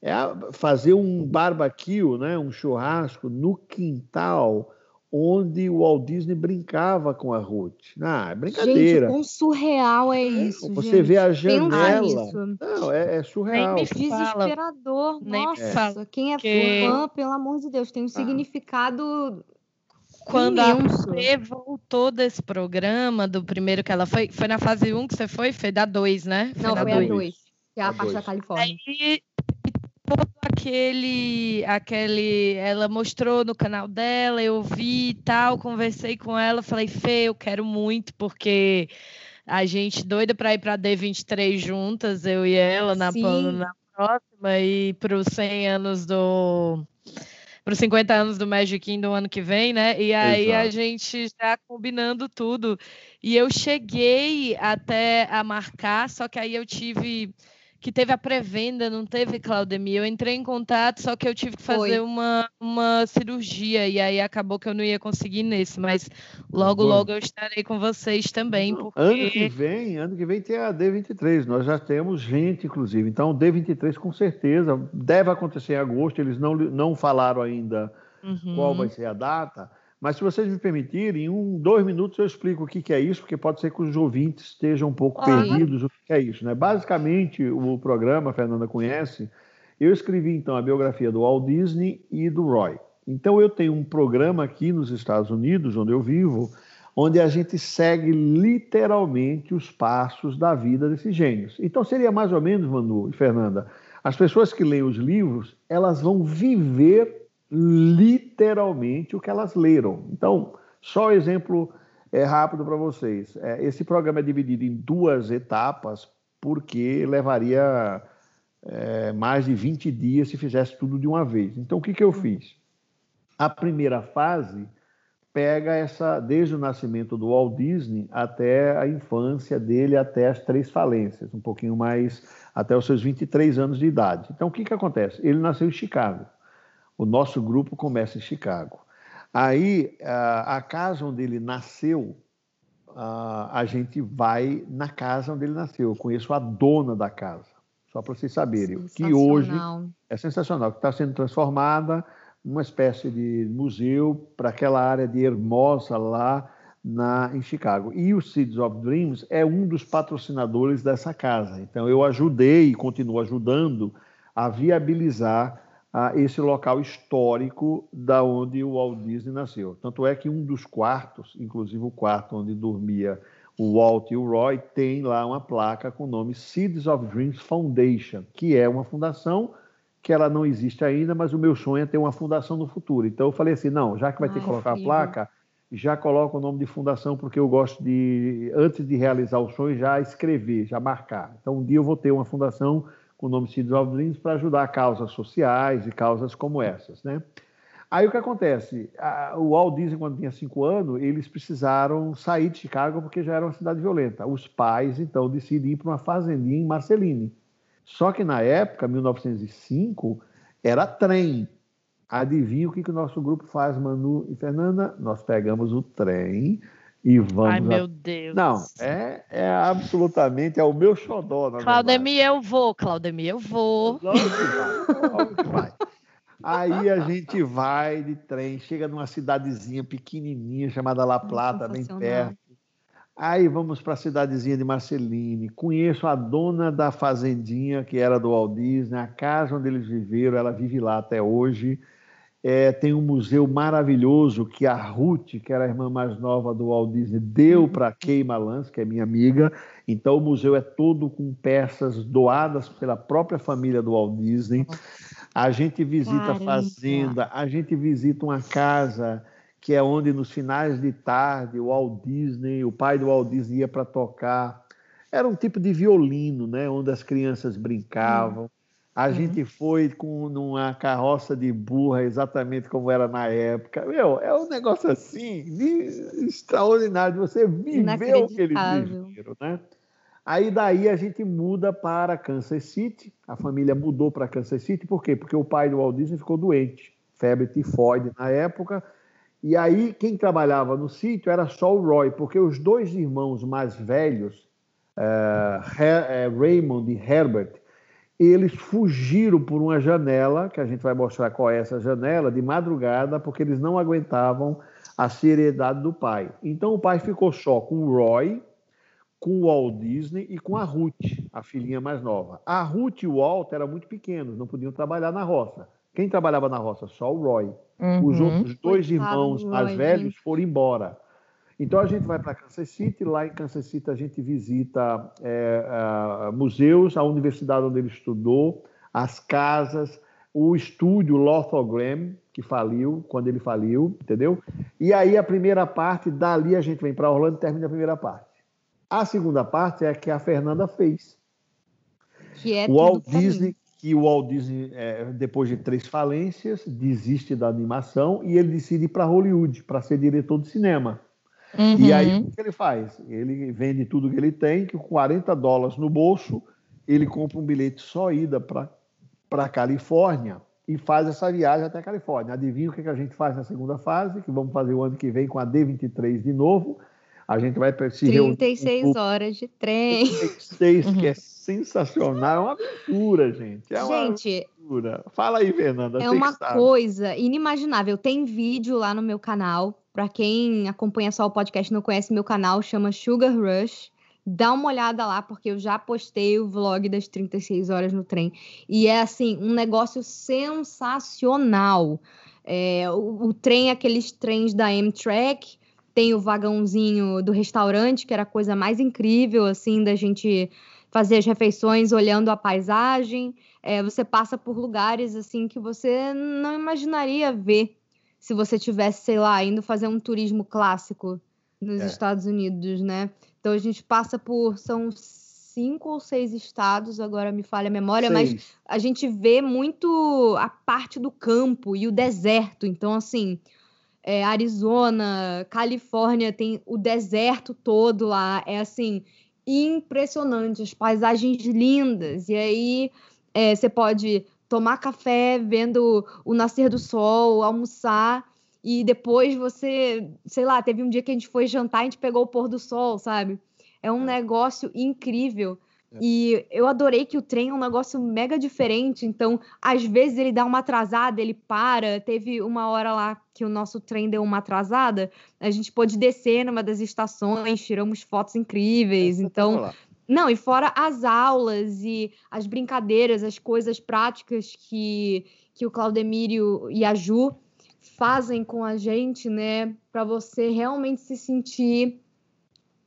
Speaker 3: é fazer um barbecue, né, um churrasco no quintal onde o Walt Disney brincava com a Ruth. Ah, é brincadeira.
Speaker 1: Gente, quão surreal é isso,
Speaker 3: Você
Speaker 1: gente.
Speaker 3: vê a janela. Não, é, é surreal.
Speaker 1: Nem Desesperador. Nem Nossa, quem é que... fã, pelo amor de Deus, tem um ah. significado
Speaker 2: quando imenso. a Fê voltou desse programa, do primeiro que ela foi, foi na fase 1 que você foi, Fê, da 2, né?
Speaker 1: Foi Não, foi dois. a 2, que é a, a parte dois. da Califórnia.
Speaker 2: Aí aquele, aquele, ela mostrou no canal dela, eu vi e tal, conversei com ela, falei, Fê, eu quero muito, porque a gente doida para ir para D23 juntas, eu e ela, na, na próxima, e para os 100 anos do para os 50 anos do Magic Kingdom ano que vem, né? E aí Exato. a gente já combinando tudo. E eu cheguei até a marcar, só que aí eu tive que teve a pré-venda, não teve, Claudemir? Eu entrei em contato, só que eu tive que fazer uma, uma cirurgia, e aí acabou que eu não ia conseguir nesse, mas logo, Bom, logo eu estarei com vocês também. Porque...
Speaker 3: Ano que vem, ano que vem tem a D23, nós já temos gente, inclusive, então o D23 com certeza deve acontecer em agosto, eles não, não falaram ainda uhum. qual vai ser a data, mas se vocês me permitirem, em um, dois minutos eu explico o que, que é isso, porque pode ser que os ouvintes estejam um pouco perdidos o que é isso. Né? Basicamente, o programa, a Fernanda conhece, eu escrevi então a biografia do Walt Disney e do Roy. Então eu tenho um programa aqui nos Estados Unidos, onde eu vivo, onde a gente segue literalmente os passos da vida desses gênios. Então seria mais ou menos, Manu e Fernanda, as pessoas que leem os livros, elas vão viver literalmente o que elas leram. Então, só exemplo é, rápido para vocês. É, esse programa é dividido em duas etapas, porque levaria é, mais de 20 dias se fizesse tudo de uma vez. Então, o que, que eu fiz? A primeira fase pega essa desde o nascimento do Walt Disney até a infância dele, até as três falências, um pouquinho mais até os seus 23 anos de idade. Então, o que, que acontece? Ele nasceu em Chicago. O nosso grupo começa em Chicago. Aí, a casa onde ele nasceu, a gente vai na casa onde ele nasceu. Eu conheço a dona da casa, só para vocês saberem. Que hoje é sensacional, que está sendo transformada numa espécie de museu para aquela área de Hermosa lá na, em Chicago. E o Seeds of Dreams é um dos patrocinadores dessa casa. Então, eu ajudei e continuo ajudando a viabilizar a esse local histórico da onde o Walt Disney nasceu. Tanto é que um dos quartos, inclusive o quarto onde dormia o Walt e o Roy, tem lá uma placa com o nome Seeds of Dreams Foundation, que é uma fundação que ela não existe ainda, mas o meu sonho é ter uma fundação no futuro. Então eu falei assim, não, já que vai ter que colocar filho. a placa, já coloca o nome de fundação, porque eu gosto de, antes de realizar o sonho, já escrever, já marcar. Então um dia eu vou ter uma fundação o nome of Dreams para ajudar causas sociais e causas como essas, né? Aí o que acontece? o Walt Disney, quando tinha cinco anos, eles precisaram sair de Chicago porque já era uma cidade violenta. Os pais, então, decidem ir para uma fazendinha em Marceline. Só que na época, 1905, era trem. Adivinha o que, que o nosso grupo faz, Manu e Fernanda? Nós pegamos o trem, e vamos.
Speaker 2: Ai, meu Deus.
Speaker 3: Não, é, é absolutamente é o meu xodó.
Speaker 2: Claudemir, eu vou, Claudemir, eu vou. Logo que
Speaker 3: vai, logo que vai. Aí a gente vai de trem, chega numa cidadezinha pequenininha chamada La Plata, bem perto. Aí vamos para a cidadezinha de Marceline. Conheço a dona da fazendinha, que era do Walt Disney, a casa onde eles viveram, ela vive lá até hoje. É, tem um museu maravilhoso que a Ruth, que era a irmã mais nova do Walt Disney, deu uhum. para Kay Malans, que é minha amiga. Então, o museu é todo com peças doadas pela própria família do Walt Disney. A gente visita Caramba. a fazenda, a gente visita uma casa que é onde, nos finais de tarde, o Walt Disney, o pai do Walt Disney ia para tocar. Era um tipo de violino, né, onde as crianças brincavam. Uhum. A uhum. gente foi com numa carroça de burra, exatamente como era na época. Meu, é um negócio assim de extraordinário. Você viveu o que eles viveram, né? Aí daí a gente muda para Kansas City, a família mudou para Kansas City, por quê? Porque o pai do Walt Disney ficou doente, febre tifoide na época, e aí quem trabalhava no sítio era só o Roy, porque os dois irmãos mais velhos, é, Raymond e Herbert, eles fugiram por uma janela, que a gente vai mostrar qual é essa janela, de madrugada, porque eles não aguentavam a seriedade do pai. Então o pai ficou só com o Roy, com o Walt Disney e com a Ruth, a filhinha mais nova. A Ruth e o Walt eram muito pequenos, não podiam trabalhar na roça. Quem trabalhava na roça? Só o Roy. Uhum. Os outros dois Coitado irmãos mais Roy, velhos foram embora. Então a gente vai para Kansas City, lá em Kansas City a gente visita é, museus, a universidade onde ele estudou, as casas, o estúdio Lothogram, que faliu, quando ele faliu, entendeu? E aí a primeira parte, dali a gente vem para Orlando e termina a primeira parte. A segunda parte é a que a Fernanda fez.
Speaker 1: Que é
Speaker 3: o Walt Disney, que o Walt Disney, é, depois de três falências, desiste da animação e ele decide ir para Hollywood para ser diretor de cinema. Uhum. E aí o que ele faz? Ele vende tudo que ele tem, que com 40 dólares no bolso, ele compra um bilhete só ida para a Califórnia e faz essa viagem até a Califórnia. Adivinha o que, que a gente faz na segunda fase, que vamos fazer o ano que vem com a D23 de novo. A gente vai se
Speaker 1: 36 reunir, horas de trem.
Speaker 3: 36, uhum. que é sensacional. É uma aventura, gente. É
Speaker 1: gente,
Speaker 3: uma aventura. Fala aí, Fernanda.
Speaker 1: É uma coisa inimaginável. Tem vídeo lá no meu canal. Para quem acompanha só o podcast e não conhece meu canal, chama Sugar Rush. Dá uma olhada lá, porque eu já postei o vlog das 36 horas no trem. E é assim, um negócio sensacional. É, o, o trem, aqueles trens da Amtrak, tem o vagãozinho do restaurante, que era a coisa mais incrível, assim, da gente fazer as refeições olhando a paisagem. É, você passa por lugares, assim, que você não imaginaria ver se você tivesse, sei lá, indo fazer um turismo clássico nos é. Estados Unidos, né? Então a gente passa por são cinco ou seis estados, agora me falha a memória, seis. mas a gente vê muito a parte do campo e o deserto. Então, assim, é, Arizona, Califórnia, tem o deserto todo lá. É assim, impressionante, as paisagens lindas. E aí é, você pode tomar café vendo o nascer do sol, almoçar. E depois você, sei lá, teve um dia que a gente foi jantar e a gente pegou o pôr do sol, sabe? É um é. negócio incrível. É. E eu adorei que o trem é um negócio mega diferente. Então, às vezes ele dá uma atrasada, ele para. Teve uma hora lá que o nosso trem deu uma atrasada, a gente pôde descer numa das estações, tiramos fotos incríveis. É, então, não, e fora as aulas e as brincadeiras, as coisas práticas que, que o Claudemírio e a Ju fazem com a gente, né, para você realmente se sentir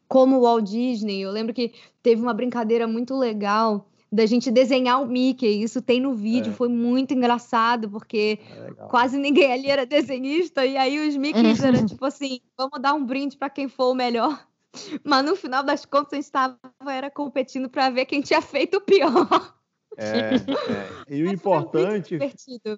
Speaker 1: como o Walt Disney. Eu lembro que teve uma brincadeira muito legal da gente desenhar o Mickey. Isso tem no vídeo, é. foi muito engraçado, porque é quase ninguém ali era desenhista, e aí os Mickeys eram tipo assim: vamos dar um brinde para quem for o melhor. Mas no final das contas, a gente estava era competindo para ver quem tinha feito o pior.
Speaker 3: É, é. E o importante,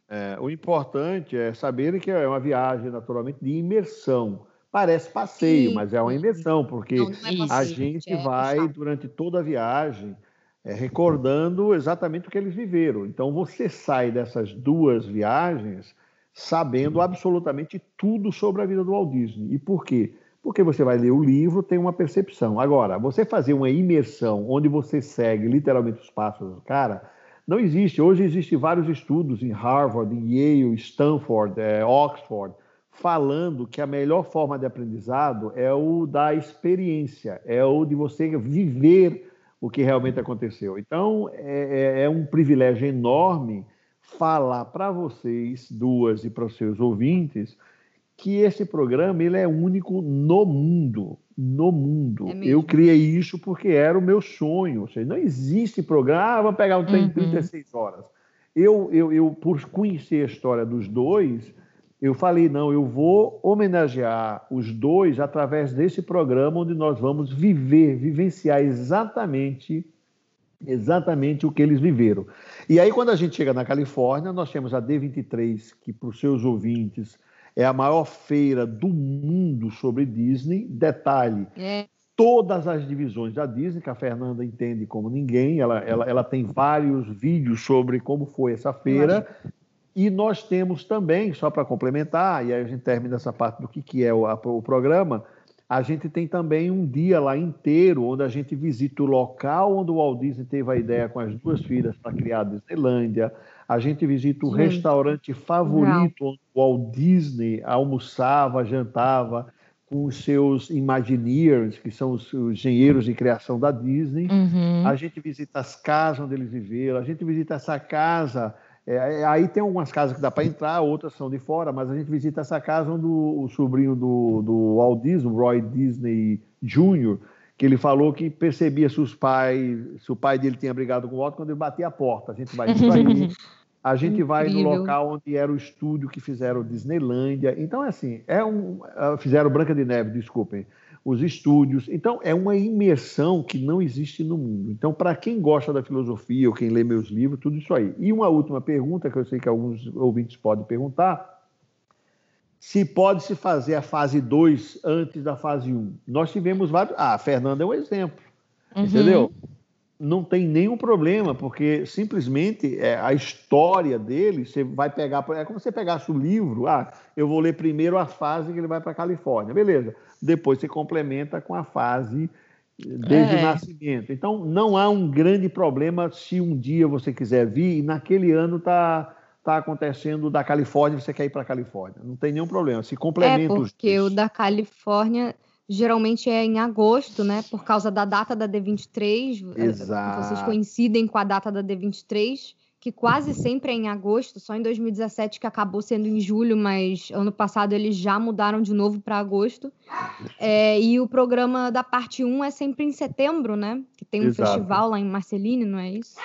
Speaker 3: é, o importante é saber que é uma viagem, naturalmente, de imersão. Parece passeio, Sim. mas é uma imersão, porque não, não é passeio, a gente é vai, durante toda a viagem, é, recordando exatamente o que eles viveram. Então, você sai dessas duas viagens sabendo absolutamente tudo sobre a vida do Walt Disney. E por quê? Porque você vai ler o livro, tem uma percepção. Agora, você fazer uma imersão onde você segue literalmente os passos do cara, não existe. Hoje existem vários estudos em Harvard, em Yale, Stanford, é, Oxford, falando que a melhor forma de aprendizado é o da experiência, é o de você viver o que realmente aconteceu. Então, é, é, é um privilégio enorme falar para vocês duas e para os seus ouvintes que esse programa ele é único no mundo, no mundo. É eu criei isso porque era o meu sonho. Ou seja, não existe programa, ah, vamos pegar um trem uhum. 36 horas. Eu, eu, eu, por conhecer a história dos dois, eu falei, não, eu vou homenagear os dois através desse programa onde nós vamos viver, vivenciar exatamente exatamente o que eles viveram. E aí, quando a gente chega na Califórnia, nós temos a D23, que para os seus ouvintes é a maior feira do mundo sobre Disney. Detalhe, é. todas as divisões da Disney, que a Fernanda entende como ninguém. Ela, ela, ela tem vários vídeos sobre como foi essa feira. E nós temos também, só para complementar, e aí a gente termina essa parte do que, que é o, a, o programa, a gente tem também um dia lá inteiro onde a gente visita o local onde o Walt Disney teve a ideia com as duas filhas para criar a Disneylândia. A gente visita o restaurante favorito onde o Walt Disney almoçava, jantava com os seus Imagineers, que são os, os engenheiros de criação da Disney. Uhum. A gente visita as casas onde eles viveram. A gente visita essa casa é, é, aí tem algumas casas que dá para entrar, outras são de fora, mas a gente visita essa casa onde o, o sobrinho do, do Walt Disney, Roy Disney Jr., que ele falou que percebia se, os pais, se o pai dele tinha brigado com o Walt quando ele batia a porta. A gente vai aí. A gente vai no local onde era o estúdio que fizeram Disneylândia. Então, é assim, é um, ah, fizeram Branca de Neve, desculpem os estúdios. Então, é uma imersão que não existe no mundo. Então, para quem gosta da filosofia ou quem lê meus livros, tudo isso aí. E uma última pergunta, que eu sei que alguns ouvintes podem perguntar: se pode se fazer a fase 2 antes da fase 1? Um. Nós tivemos vários. Ah, a Fernanda é um exemplo. Uhum. Entendeu? Não tem nenhum problema, porque simplesmente é, a história dele, você vai pegar, é como se você pegasse o livro, ah, eu vou ler primeiro a fase que ele vai para a Califórnia, beleza. Depois você complementa com a fase desde é. o nascimento. Então, não há um grande problema se um dia você quiser vir e naquele ano está tá acontecendo da Califórnia, você quer ir para a Califórnia. Não tem nenhum problema, se complementa
Speaker 1: é porque o da Califórnia geralmente é em agosto, né? Por causa da data da D23.
Speaker 3: É, Exato.
Speaker 1: Vocês coincidem com a data da D23, que quase sempre é em agosto, só em 2017 que acabou sendo em julho, mas ano passado eles já mudaram de novo para agosto. É, e o programa da parte 1 é sempre em setembro, né? Que tem um Exato. festival lá em Marceline, não é isso?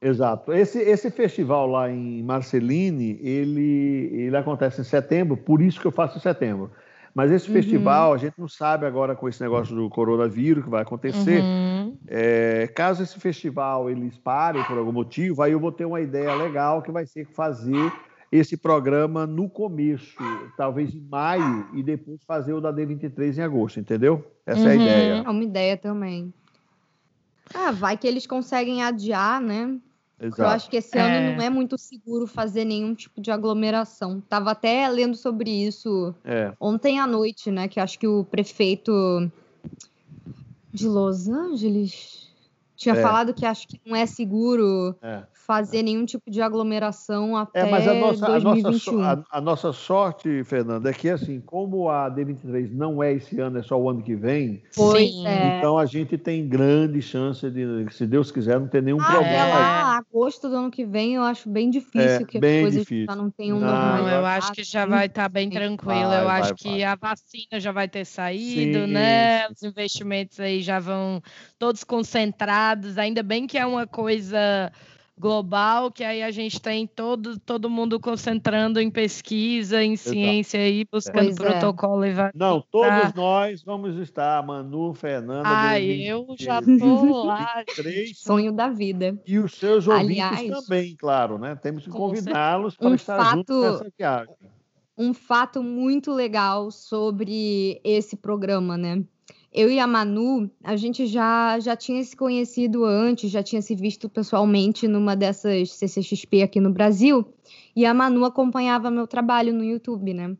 Speaker 3: Exato. Esse, esse festival lá em Marceline, ele, ele acontece em setembro, por isso que eu faço em setembro. Mas esse uhum. festival, a gente não sabe agora com esse negócio do coronavírus que vai acontecer. Uhum. É, caso esse festival eles parem por algum motivo, aí eu vou ter uma ideia legal que vai ser fazer esse programa no começo, talvez em maio, e depois fazer o da D23 em agosto, entendeu? Essa uhum. é a uhum. ideia.
Speaker 1: É uma ideia também. Ah, vai que eles conseguem adiar, né? Exato. Eu acho que esse ano é. não é muito seguro fazer nenhum tipo de aglomeração. Tava até lendo sobre isso é. ontem à noite, né? Que acho que o prefeito de Los Angeles tinha é. falado que acho que não é seguro é fazer nenhum tipo de aglomeração até é, mas a nossa, 2021.
Speaker 3: A nossa, a, a nossa sorte, Fernanda, é que assim, como a D23 não é esse ano, é só o ano que vem,
Speaker 1: pois é.
Speaker 3: então a gente tem grande chance de, se Deus quiser, não ter nenhum ah, problema.
Speaker 1: Até lá, agosto do ano que vem, eu acho bem difícil é, que
Speaker 3: bem as coisas difícil.
Speaker 1: já não tenham
Speaker 2: não, não, eu acho que já vai estar tá bem tranquilo. Vai, eu acho vai, que vai. a vacina já vai ter saído, Sim. né? Os investimentos aí já vão todos concentrados. Ainda bem que é uma coisa global, que aí a gente tem todo, todo mundo concentrando em pesquisa, em Exato. ciência e buscando pois é. protocolo é. e
Speaker 3: vacina. Não, todos nós vamos estar, Manu, Fernanda.
Speaker 2: Ah, eu já tô lá.
Speaker 1: Sonho da vida.
Speaker 3: E os seus ouvintes Aliás, também, claro, né? Temos que convidá-los para um estar fato... juntos nessa viagem.
Speaker 1: Um fato muito legal sobre esse programa, né? Eu e a Manu, a gente já, já tinha se conhecido antes, já tinha se visto pessoalmente numa dessas CCXP aqui no Brasil, e a Manu acompanhava meu trabalho no YouTube, né?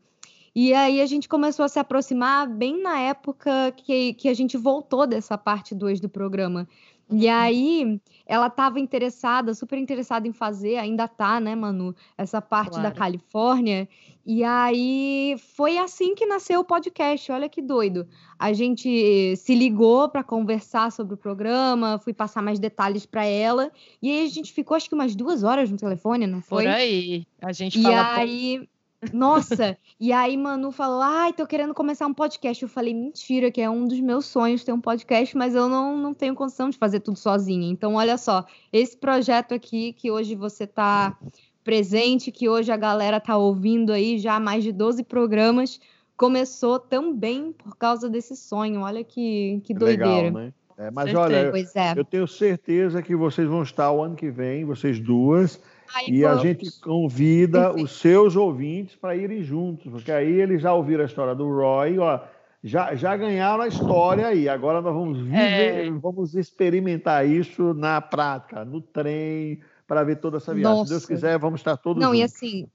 Speaker 1: E aí a gente começou a se aproximar bem na época que, que a gente voltou dessa parte 2 do programa. E aí ela estava interessada, super interessada em fazer, ainda tá, né, Manu, essa parte claro. da Califórnia. E aí foi assim que nasceu o podcast. Olha que doido. A gente se ligou para conversar sobre o programa, fui passar mais detalhes para ela. E aí a gente ficou acho que umas duas horas no telefone, não foi?
Speaker 2: Por aí. A gente
Speaker 1: e fala aí nossa, e aí Manu falou: "Ai, tô querendo começar um podcast". Eu falei: "Mentira, que é um dos meus sonhos ter um podcast, mas eu não, não tenho condição de fazer tudo sozinha". Então, olha só, esse projeto aqui que hoje você tá presente, que hoje a galera tá ouvindo aí já mais de 12 programas, começou também por causa desse sonho. Olha que, que doideira. Legal, né?
Speaker 3: É, mas olha, é. eu tenho certeza que vocês vão estar o ano que vem, vocês duas, E vamos. a gente convida os seus ouvintes para irem juntos, porque aí eles já ouviram a história do Roy, ó, já, já ganharam a história aí. Agora nós vamos viver, é... vamos experimentar isso na prática, no trem, para ver toda essa viagem. Nossa. Se Deus quiser, vamos estar todos
Speaker 1: Não,
Speaker 3: juntos.
Speaker 1: e assim,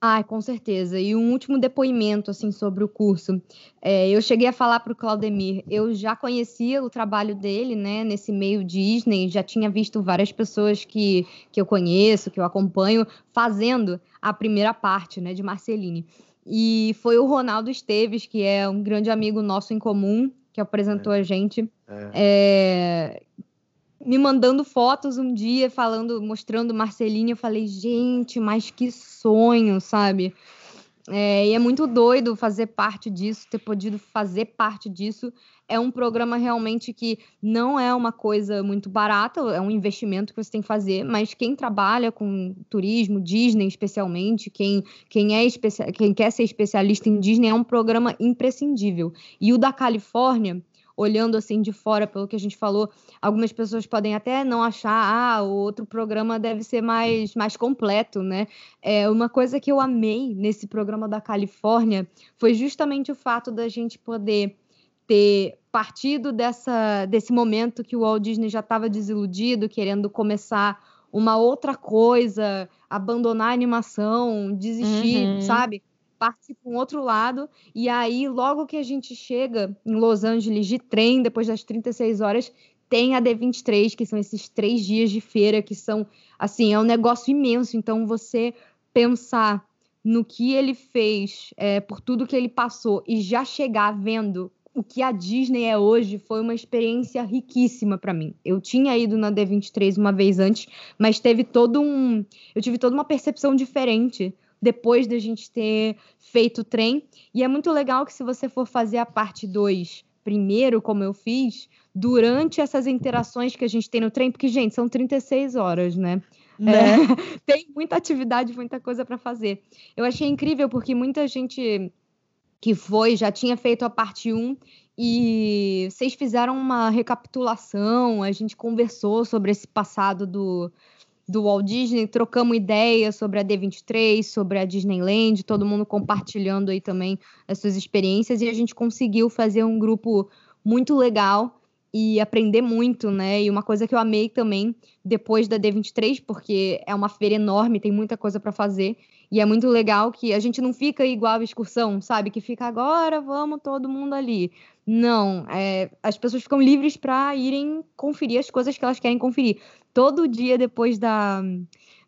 Speaker 1: Ai, com certeza. E um último depoimento assim sobre o curso. É, eu cheguei a falar para o Claudemir. Eu já conhecia o trabalho dele, né? Nesse meio Disney, já tinha visto várias pessoas que, que eu conheço, que eu acompanho, fazendo a primeira parte, né? De Marceline. E foi o Ronaldo Esteves, que é um grande amigo nosso em comum, que apresentou é. a gente. É. Me mandando fotos um dia, falando, mostrando Marcelinho, eu falei, gente, mas que sonho, sabe? É, e é muito doido fazer parte disso, ter podido fazer parte disso. É um programa realmente que não é uma coisa muito barata, é um investimento que você tem que fazer, mas quem trabalha com turismo, Disney especialmente, quem, quem, é quem quer ser especialista em Disney, é um programa imprescindível. E o da Califórnia, olhando assim de fora, pelo que a gente falou, algumas pessoas podem até não achar, ah, o outro programa deve ser mais, mais completo, né? É, uma coisa que eu amei nesse programa da Califórnia foi justamente o fato da gente poder ter partido dessa, desse momento que o Walt Disney já estava desiludido, querendo começar uma outra coisa, abandonar a animação, desistir, uhum. sabe? Parte para um outro lado, e aí, logo que a gente chega em Los Angeles de trem, depois das 36 horas, tem a D23, que são esses três dias de feira, que são, assim, é um negócio imenso. Então, você pensar no que ele fez, é, por tudo que ele passou, e já chegar vendo o que a Disney é hoje foi uma experiência riquíssima para mim. Eu tinha ido na D23 uma vez antes, mas teve todo um, eu tive toda uma percepção diferente depois da gente ter feito o trem. E é muito legal que se você for fazer a parte 2 primeiro, como eu fiz, durante essas interações que a gente tem no trem, porque, gente, são 36 horas, né? né? É, tem muita atividade, muita coisa para fazer. Eu achei incrível porque muita gente que foi já tinha feito a parte 1 e vocês fizeram uma recapitulação, a gente conversou sobre esse passado do, do Walt Disney, trocamos ideias sobre a D23, sobre a Disneyland, todo mundo compartilhando aí também as suas experiências e a gente conseguiu fazer um grupo muito legal e aprender muito, né? E uma coisa que eu amei também depois da D23, porque é uma feira enorme, tem muita coisa para fazer, e é muito legal que a gente não fica igual a excursão, sabe? Que fica agora, vamos todo mundo ali. Não, é, as pessoas ficam livres para irem conferir as coisas que elas querem conferir todo dia depois da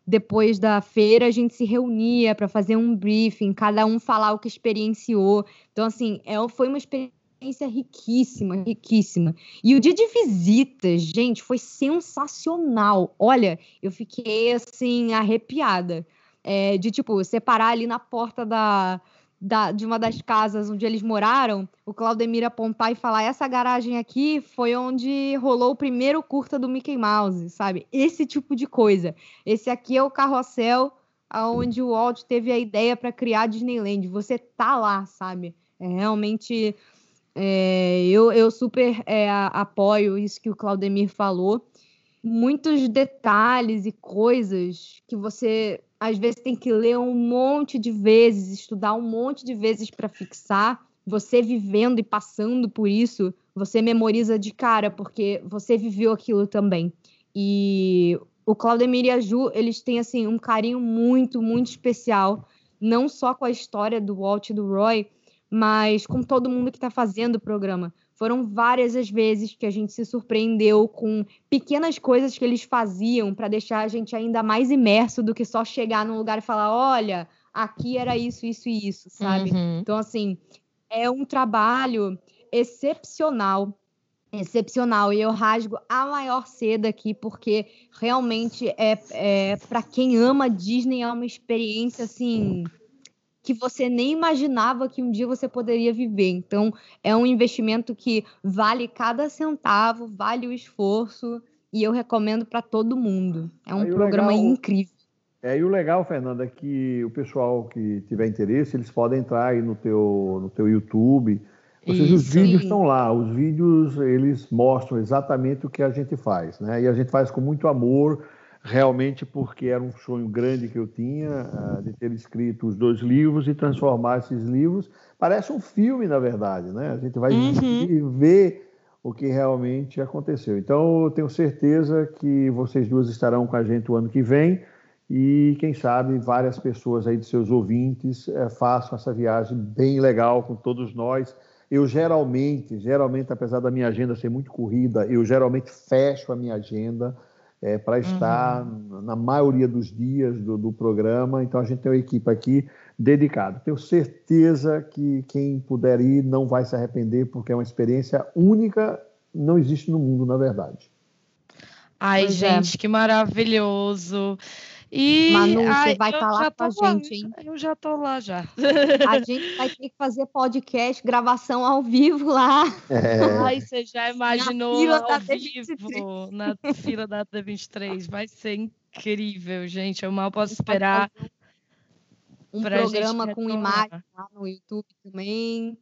Speaker 1: depois da feira a gente se reunia para fazer um briefing, cada um falar o que experienciou. Então assim, é, foi uma experiência riquíssima, riquíssima. E o dia de visitas, gente, foi sensacional. Olha, eu fiquei assim arrepiada. É, de tipo separar ali na porta da da, de uma das casas onde eles moraram, o Claudemir apontar e falar: essa garagem aqui foi onde rolou o primeiro curta do Mickey Mouse, sabe? Esse tipo de coisa. Esse aqui é o carrossel aonde o Walt teve a ideia para criar a Disneyland. Você tá lá, sabe? É realmente. É, eu, eu super é, apoio isso que o Claudemir falou. Muitos detalhes e coisas que você às vezes tem que ler um monte de vezes, estudar um monte de vezes para fixar. Você vivendo e passando por isso, você memoriza de cara, porque você viveu aquilo também. E o Claudemir e a Ju, eles têm assim um carinho muito, muito especial, não só com a história do Walt e do Roy, mas com todo mundo que está fazendo o programa. Foram várias as vezes que a gente se surpreendeu com pequenas coisas que eles faziam para deixar a gente ainda mais imerso do que só chegar num lugar e falar: olha, aqui era isso, isso e isso, sabe? Uhum. Então, assim, é um trabalho excepcional. Excepcional, e eu rasgo a maior seda aqui, porque realmente é, é para quem ama Disney, é uma experiência assim que você nem imaginava que um dia você poderia viver. Então, é um investimento que vale cada centavo, vale o esforço, e eu recomendo para todo mundo. É um programa legal, incrível.
Speaker 3: É, e o legal, Fernanda, é que o pessoal que tiver interesse, eles podem entrar aí no teu, no teu YouTube. Ou seja, os vídeos estão lá. Os vídeos, eles mostram exatamente o que a gente faz, né? E a gente faz com muito amor, realmente porque era um sonho grande que eu tinha uh, de ter escrito os dois livros e transformar esses livros. Parece um filme, na verdade, né? A gente vai uhum. ver o que realmente aconteceu. Então, eu tenho certeza que vocês duas estarão com a gente o ano que vem e, quem sabe, várias pessoas aí de seus ouvintes é, façam essa viagem bem legal com todos nós. Eu geralmente, geralmente, apesar da minha agenda ser muito corrida, eu geralmente fecho a minha agenda é, para estar uhum. na maioria dos dias do, do, programa. Então, a gente tem uma equipe aqui dedicada. Tenho certeza que quem puder ir não vai se arrepender, porque é uma experiência única, não existe no mundo, na verdade.
Speaker 2: Ai, pois é. gente, é. que maravilhoso.
Speaker 1: E Manu, ai, você vai estar tá lá com a gente, hein?
Speaker 2: Eu já tô lá já.
Speaker 1: A gente vai ter que fazer podcast, gravação ao vivo lá.
Speaker 2: É. Ai, você já imaginou ao vivo na fila da D23? Vai ser incrível, gente. Eu mal posso esperar.
Speaker 1: Um programa com imagem lá no YouTube também.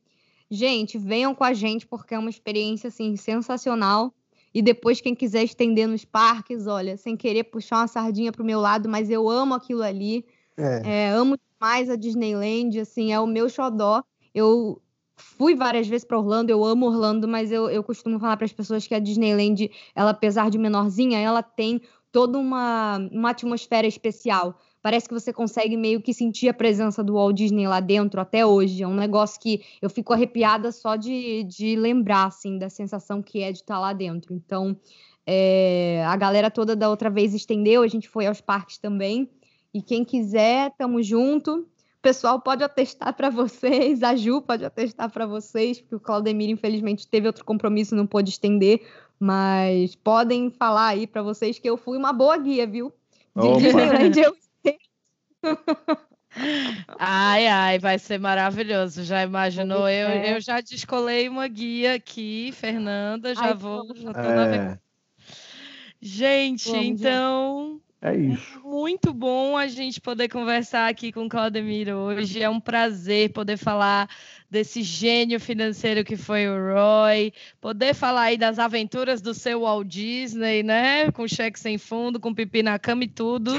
Speaker 1: Gente, venham com a gente porque é uma experiência assim sensacional. E depois, quem quiser estender nos parques, olha, sem querer puxar uma sardinha para o meu lado, mas eu amo aquilo ali. É. É, amo demais a Disneyland, assim, é o meu xodó. Eu fui várias vezes para Orlando, eu amo Orlando, mas eu, eu costumo falar para as pessoas que a Disneyland, ela, apesar de menorzinha, ela tem toda uma, uma atmosfera especial. Parece que você consegue meio que sentir a presença do Walt Disney lá dentro até hoje. É um negócio que eu fico arrepiada só de, de lembrar, assim, da sensação que é de estar lá dentro. Então, é, a galera toda da outra vez estendeu, a gente foi aos parques também. E quem quiser, tamo junto. O pessoal pode atestar para vocês, a Ju pode atestar para vocês, porque o Claudemir, infelizmente, teve outro compromisso e não pôde estender, mas podem falar aí para vocês que eu fui uma boa guia, viu? De Disneyland eu
Speaker 2: Ai, ai, vai ser maravilhoso. Já imaginou? Eu, eu já descolei uma guia aqui, Fernanda, já ai, vou. Já tô é... Gente, Vamos, então.
Speaker 3: É isso.
Speaker 2: Muito bom a gente poder conversar aqui com o Claudemir hoje. É um prazer poder falar desse gênio financeiro que foi o Roy, poder falar aí das aventuras do seu Walt Disney, né? Com cheque sem fundo, com pipi na cama e tudo.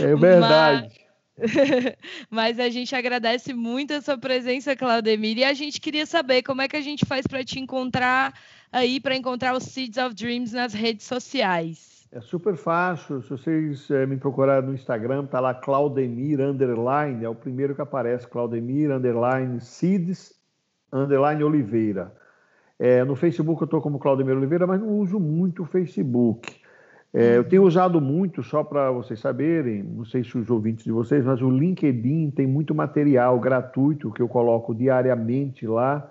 Speaker 3: É verdade.
Speaker 2: Mas... Mas a gente agradece muito a sua presença, Claudemir, e a gente queria saber como é que a gente faz para te encontrar aí para encontrar os Seeds of Dreams nas redes sociais?
Speaker 3: É super fácil. Se vocês é, me procurarem no Instagram, tá lá Claudemir underline, é o primeiro que aparece, Claudemir underline Seeds underline Oliveira. É, no Facebook eu estou como Claudemir Oliveira, mas não uso muito o Facebook. É, eu tenho usado muito, só para vocês saberem, não sei se os ouvintes de vocês, mas o LinkedIn tem muito material gratuito que eu coloco diariamente lá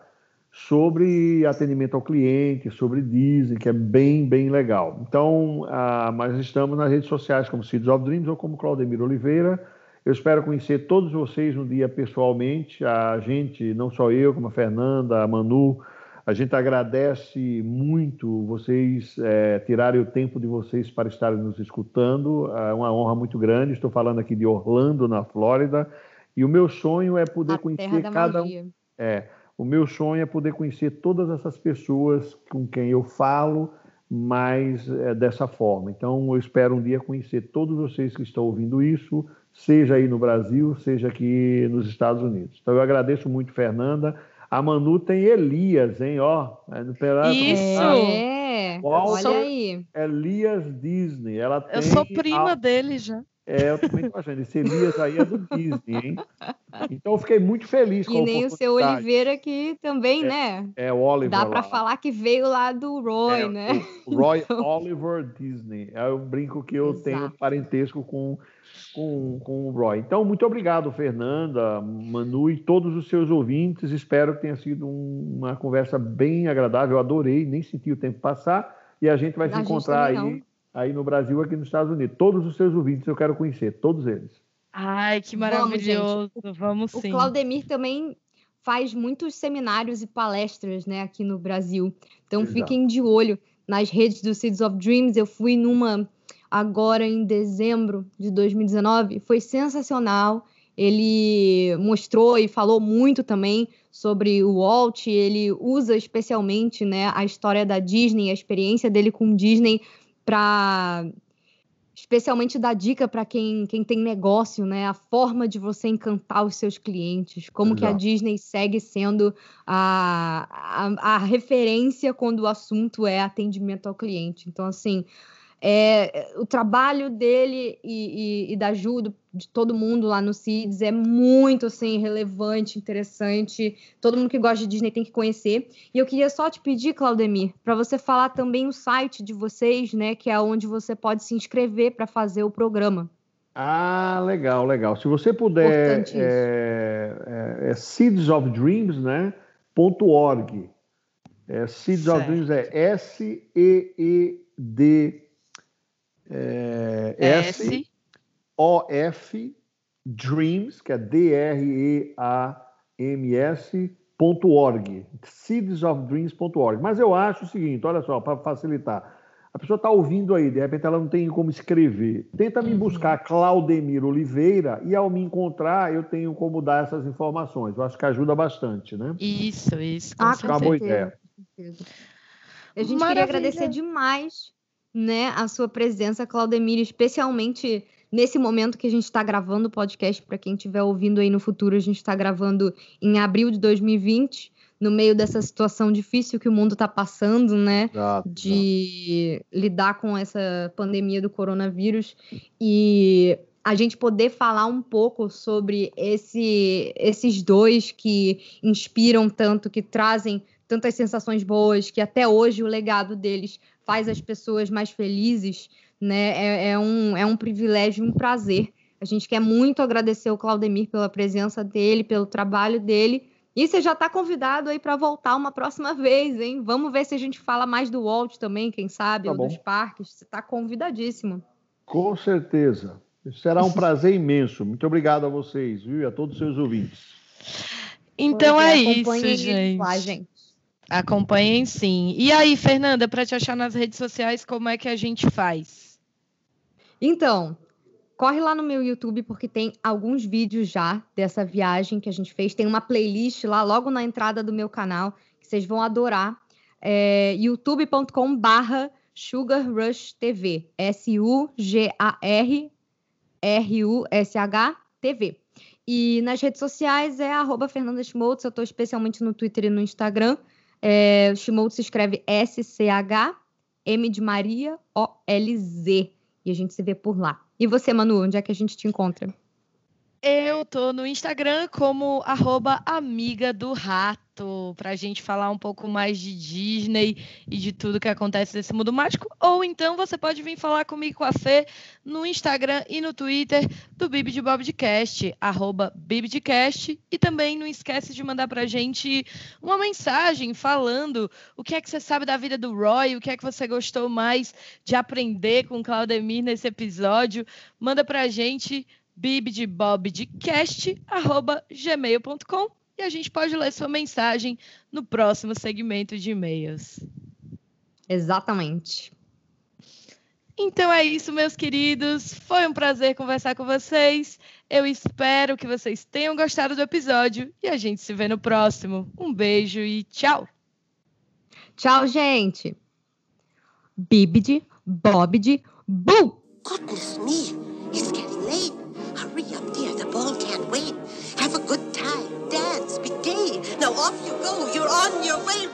Speaker 3: sobre atendimento ao cliente, sobre Disney, que é bem, bem legal. Então, ah, mas estamos nas redes sociais como Seeds of Dreams ou como Claudemir Oliveira. Eu espero conhecer todos vocês no dia pessoalmente. A gente, não só eu, como a Fernanda, a Manu, a gente agradece muito vocês é, tirarem o tempo de vocês para estarem nos escutando. É uma honra muito grande. Estou falando aqui de Orlando, na Flórida. E o meu sonho é poder a conhecer cada um. É, o meu sonho é poder conhecer todas essas pessoas com quem eu falo, mas é, dessa forma. Então, eu espero um dia conhecer todos vocês que estão ouvindo isso, seja aí no Brasil, seja aqui nos Estados Unidos. Então, eu agradeço muito, Fernanda. A Manu tem Elias, hein? Ó,
Speaker 2: é no pedaço. Isso!
Speaker 1: É, olha aí.
Speaker 3: Elias Disney. Ela
Speaker 2: eu sou prima a... dele já.
Speaker 3: É, eu também tô achando. Esse Elias aí é do Disney, hein? Então eu fiquei muito feliz
Speaker 1: com E nem o seu Oliveira que também,
Speaker 3: é,
Speaker 1: né?
Speaker 3: É, o Oliver.
Speaker 1: Dá para falar que veio lá do Roy, é, né?
Speaker 3: O Roy então... Oliver Disney. É o brinco que eu Exato. tenho parentesco com, com, com o Roy. Então, muito obrigado, Fernanda, Manu e todos os seus ouvintes. Espero que tenha sido um, uma conversa bem agradável. Eu adorei, nem senti o tempo passar. E a gente vai a se encontrar aí. Aí no Brasil, aqui nos Estados Unidos. Todos os seus ouvintes eu quero conhecer, todos eles.
Speaker 2: Ai, que maravilhoso. Vamos, Vamos sim.
Speaker 1: O Claudemir também faz muitos seminários e palestras, né, aqui no Brasil. Então Exato. fiquem de olho nas redes do Seeds of Dreams. Eu fui numa agora em dezembro de 2019, foi sensacional. Ele mostrou e falou muito também sobre o Walt. Ele usa especialmente, né, a história da Disney, a experiência dele com Disney para especialmente dar dica para quem, quem tem negócio, né? A forma de você encantar os seus clientes, como que a Disney segue sendo a, a, a, referência quando o assunto é atendimento ao cliente. Então, assim, é, o trabalho dele e, e, e, da ajuda de todo mundo lá no CIDS é muito assim relevante, interessante. Todo mundo que gosta de Disney tem que conhecer. E eu queria só te pedir, Claudemir, para você falar também o site de vocês, né, que é onde você pode se inscrever para fazer o programa.
Speaker 3: Ah, legal, legal. Se você puder, é, é, é Seeds of Dreams, né? .org. É, Seeds certo. of Dreams é S-E-E-D é, S, O F Dreams, que é D-R-E-A-M-S.org, seedsofdreams.org. Mas eu acho o seguinte: olha só, para facilitar. A pessoa está ouvindo aí, de repente ela não tem como escrever. Tenta me uhum. buscar Claudemir Oliveira e ao me encontrar eu tenho como dar essas informações. Eu acho que ajuda bastante, né?
Speaker 2: Isso, isso.
Speaker 1: Com ah, com uma boa ideia. A gente Maravilha. queria agradecer demais né, a sua presença, Claudemir, especialmente nesse momento que a gente está gravando o podcast, para quem estiver ouvindo aí no futuro, a gente está gravando em abril de 2020, no meio dessa situação difícil que o mundo está passando, né, de lidar com essa pandemia do coronavírus. E a gente poder falar um pouco sobre esse, esses dois que inspiram tanto, que trazem tantas sensações boas, que até hoje o legado deles faz as pessoas mais felizes, né? É, é, um, é um privilégio, um prazer. A gente quer muito agradecer o Claudemir pela presença dele, pelo trabalho dele. E você já está convidado aí para voltar uma próxima vez, hein? Vamos ver se a gente fala mais do Walt também, quem sabe, tá ou bom. dos parques. Você está convidadíssimo.
Speaker 3: Com certeza. Será um prazer imenso. Muito obrigado a vocês, viu? E a todos os seus ouvintes.
Speaker 2: Então é, é isso, gente. Acompanhem sim. E aí, Fernanda, para te achar nas redes sociais, como é que a gente faz?
Speaker 1: Então, corre lá no meu YouTube porque tem alguns vídeos já dessa viagem que a gente fez. Tem uma playlist lá logo na entrada do meu canal que vocês vão adorar. É youtube.com barra Sugar Rush TV. S-U-G-A-R R-U-S-H TV. E nas redes sociais é arroba Fernanda Schmoltz. Eu estou especialmente no Twitter e no Instagram. É, Schmoltz se escreve S-C-H-M de Maria, O-L-Z. E a gente se vê por lá. E você, Manu, onde é que a gente te encontra?
Speaker 2: Eu tô no Instagram como arroba amiga do rato para a gente falar um pouco mais de Disney e de tudo que acontece nesse mundo mágico. Ou então você pode vir falar comigo com a Fê no Instagram e no Twitter do Bibi de Bobcast, arroba Bibidcast. E também não esquece de mandar para a gente uma mensagem falando o que é que você sabe da vida do Roy, o que é que você gostou mais de aprender com o Claudemir nesse episódio. Manda para a gente bibdebobdcast.gmail.com e a gente pode ler sua mensagem no próximo segmento de e-mails.
Speaker 1: Exatamente.
Speaker 2: Então é isso, meus queridos. Foi um prazer conversar com vocês. Eu espero que vocês tenham gostado do episódio e a gente se vê no próximo. Um beijo e tchau.
Speaker 1: Tchau, gente. Bibidi, Bobidi, Boo!
Speaker 4: Goodness me, it's getting late. Off you go. You're on your way.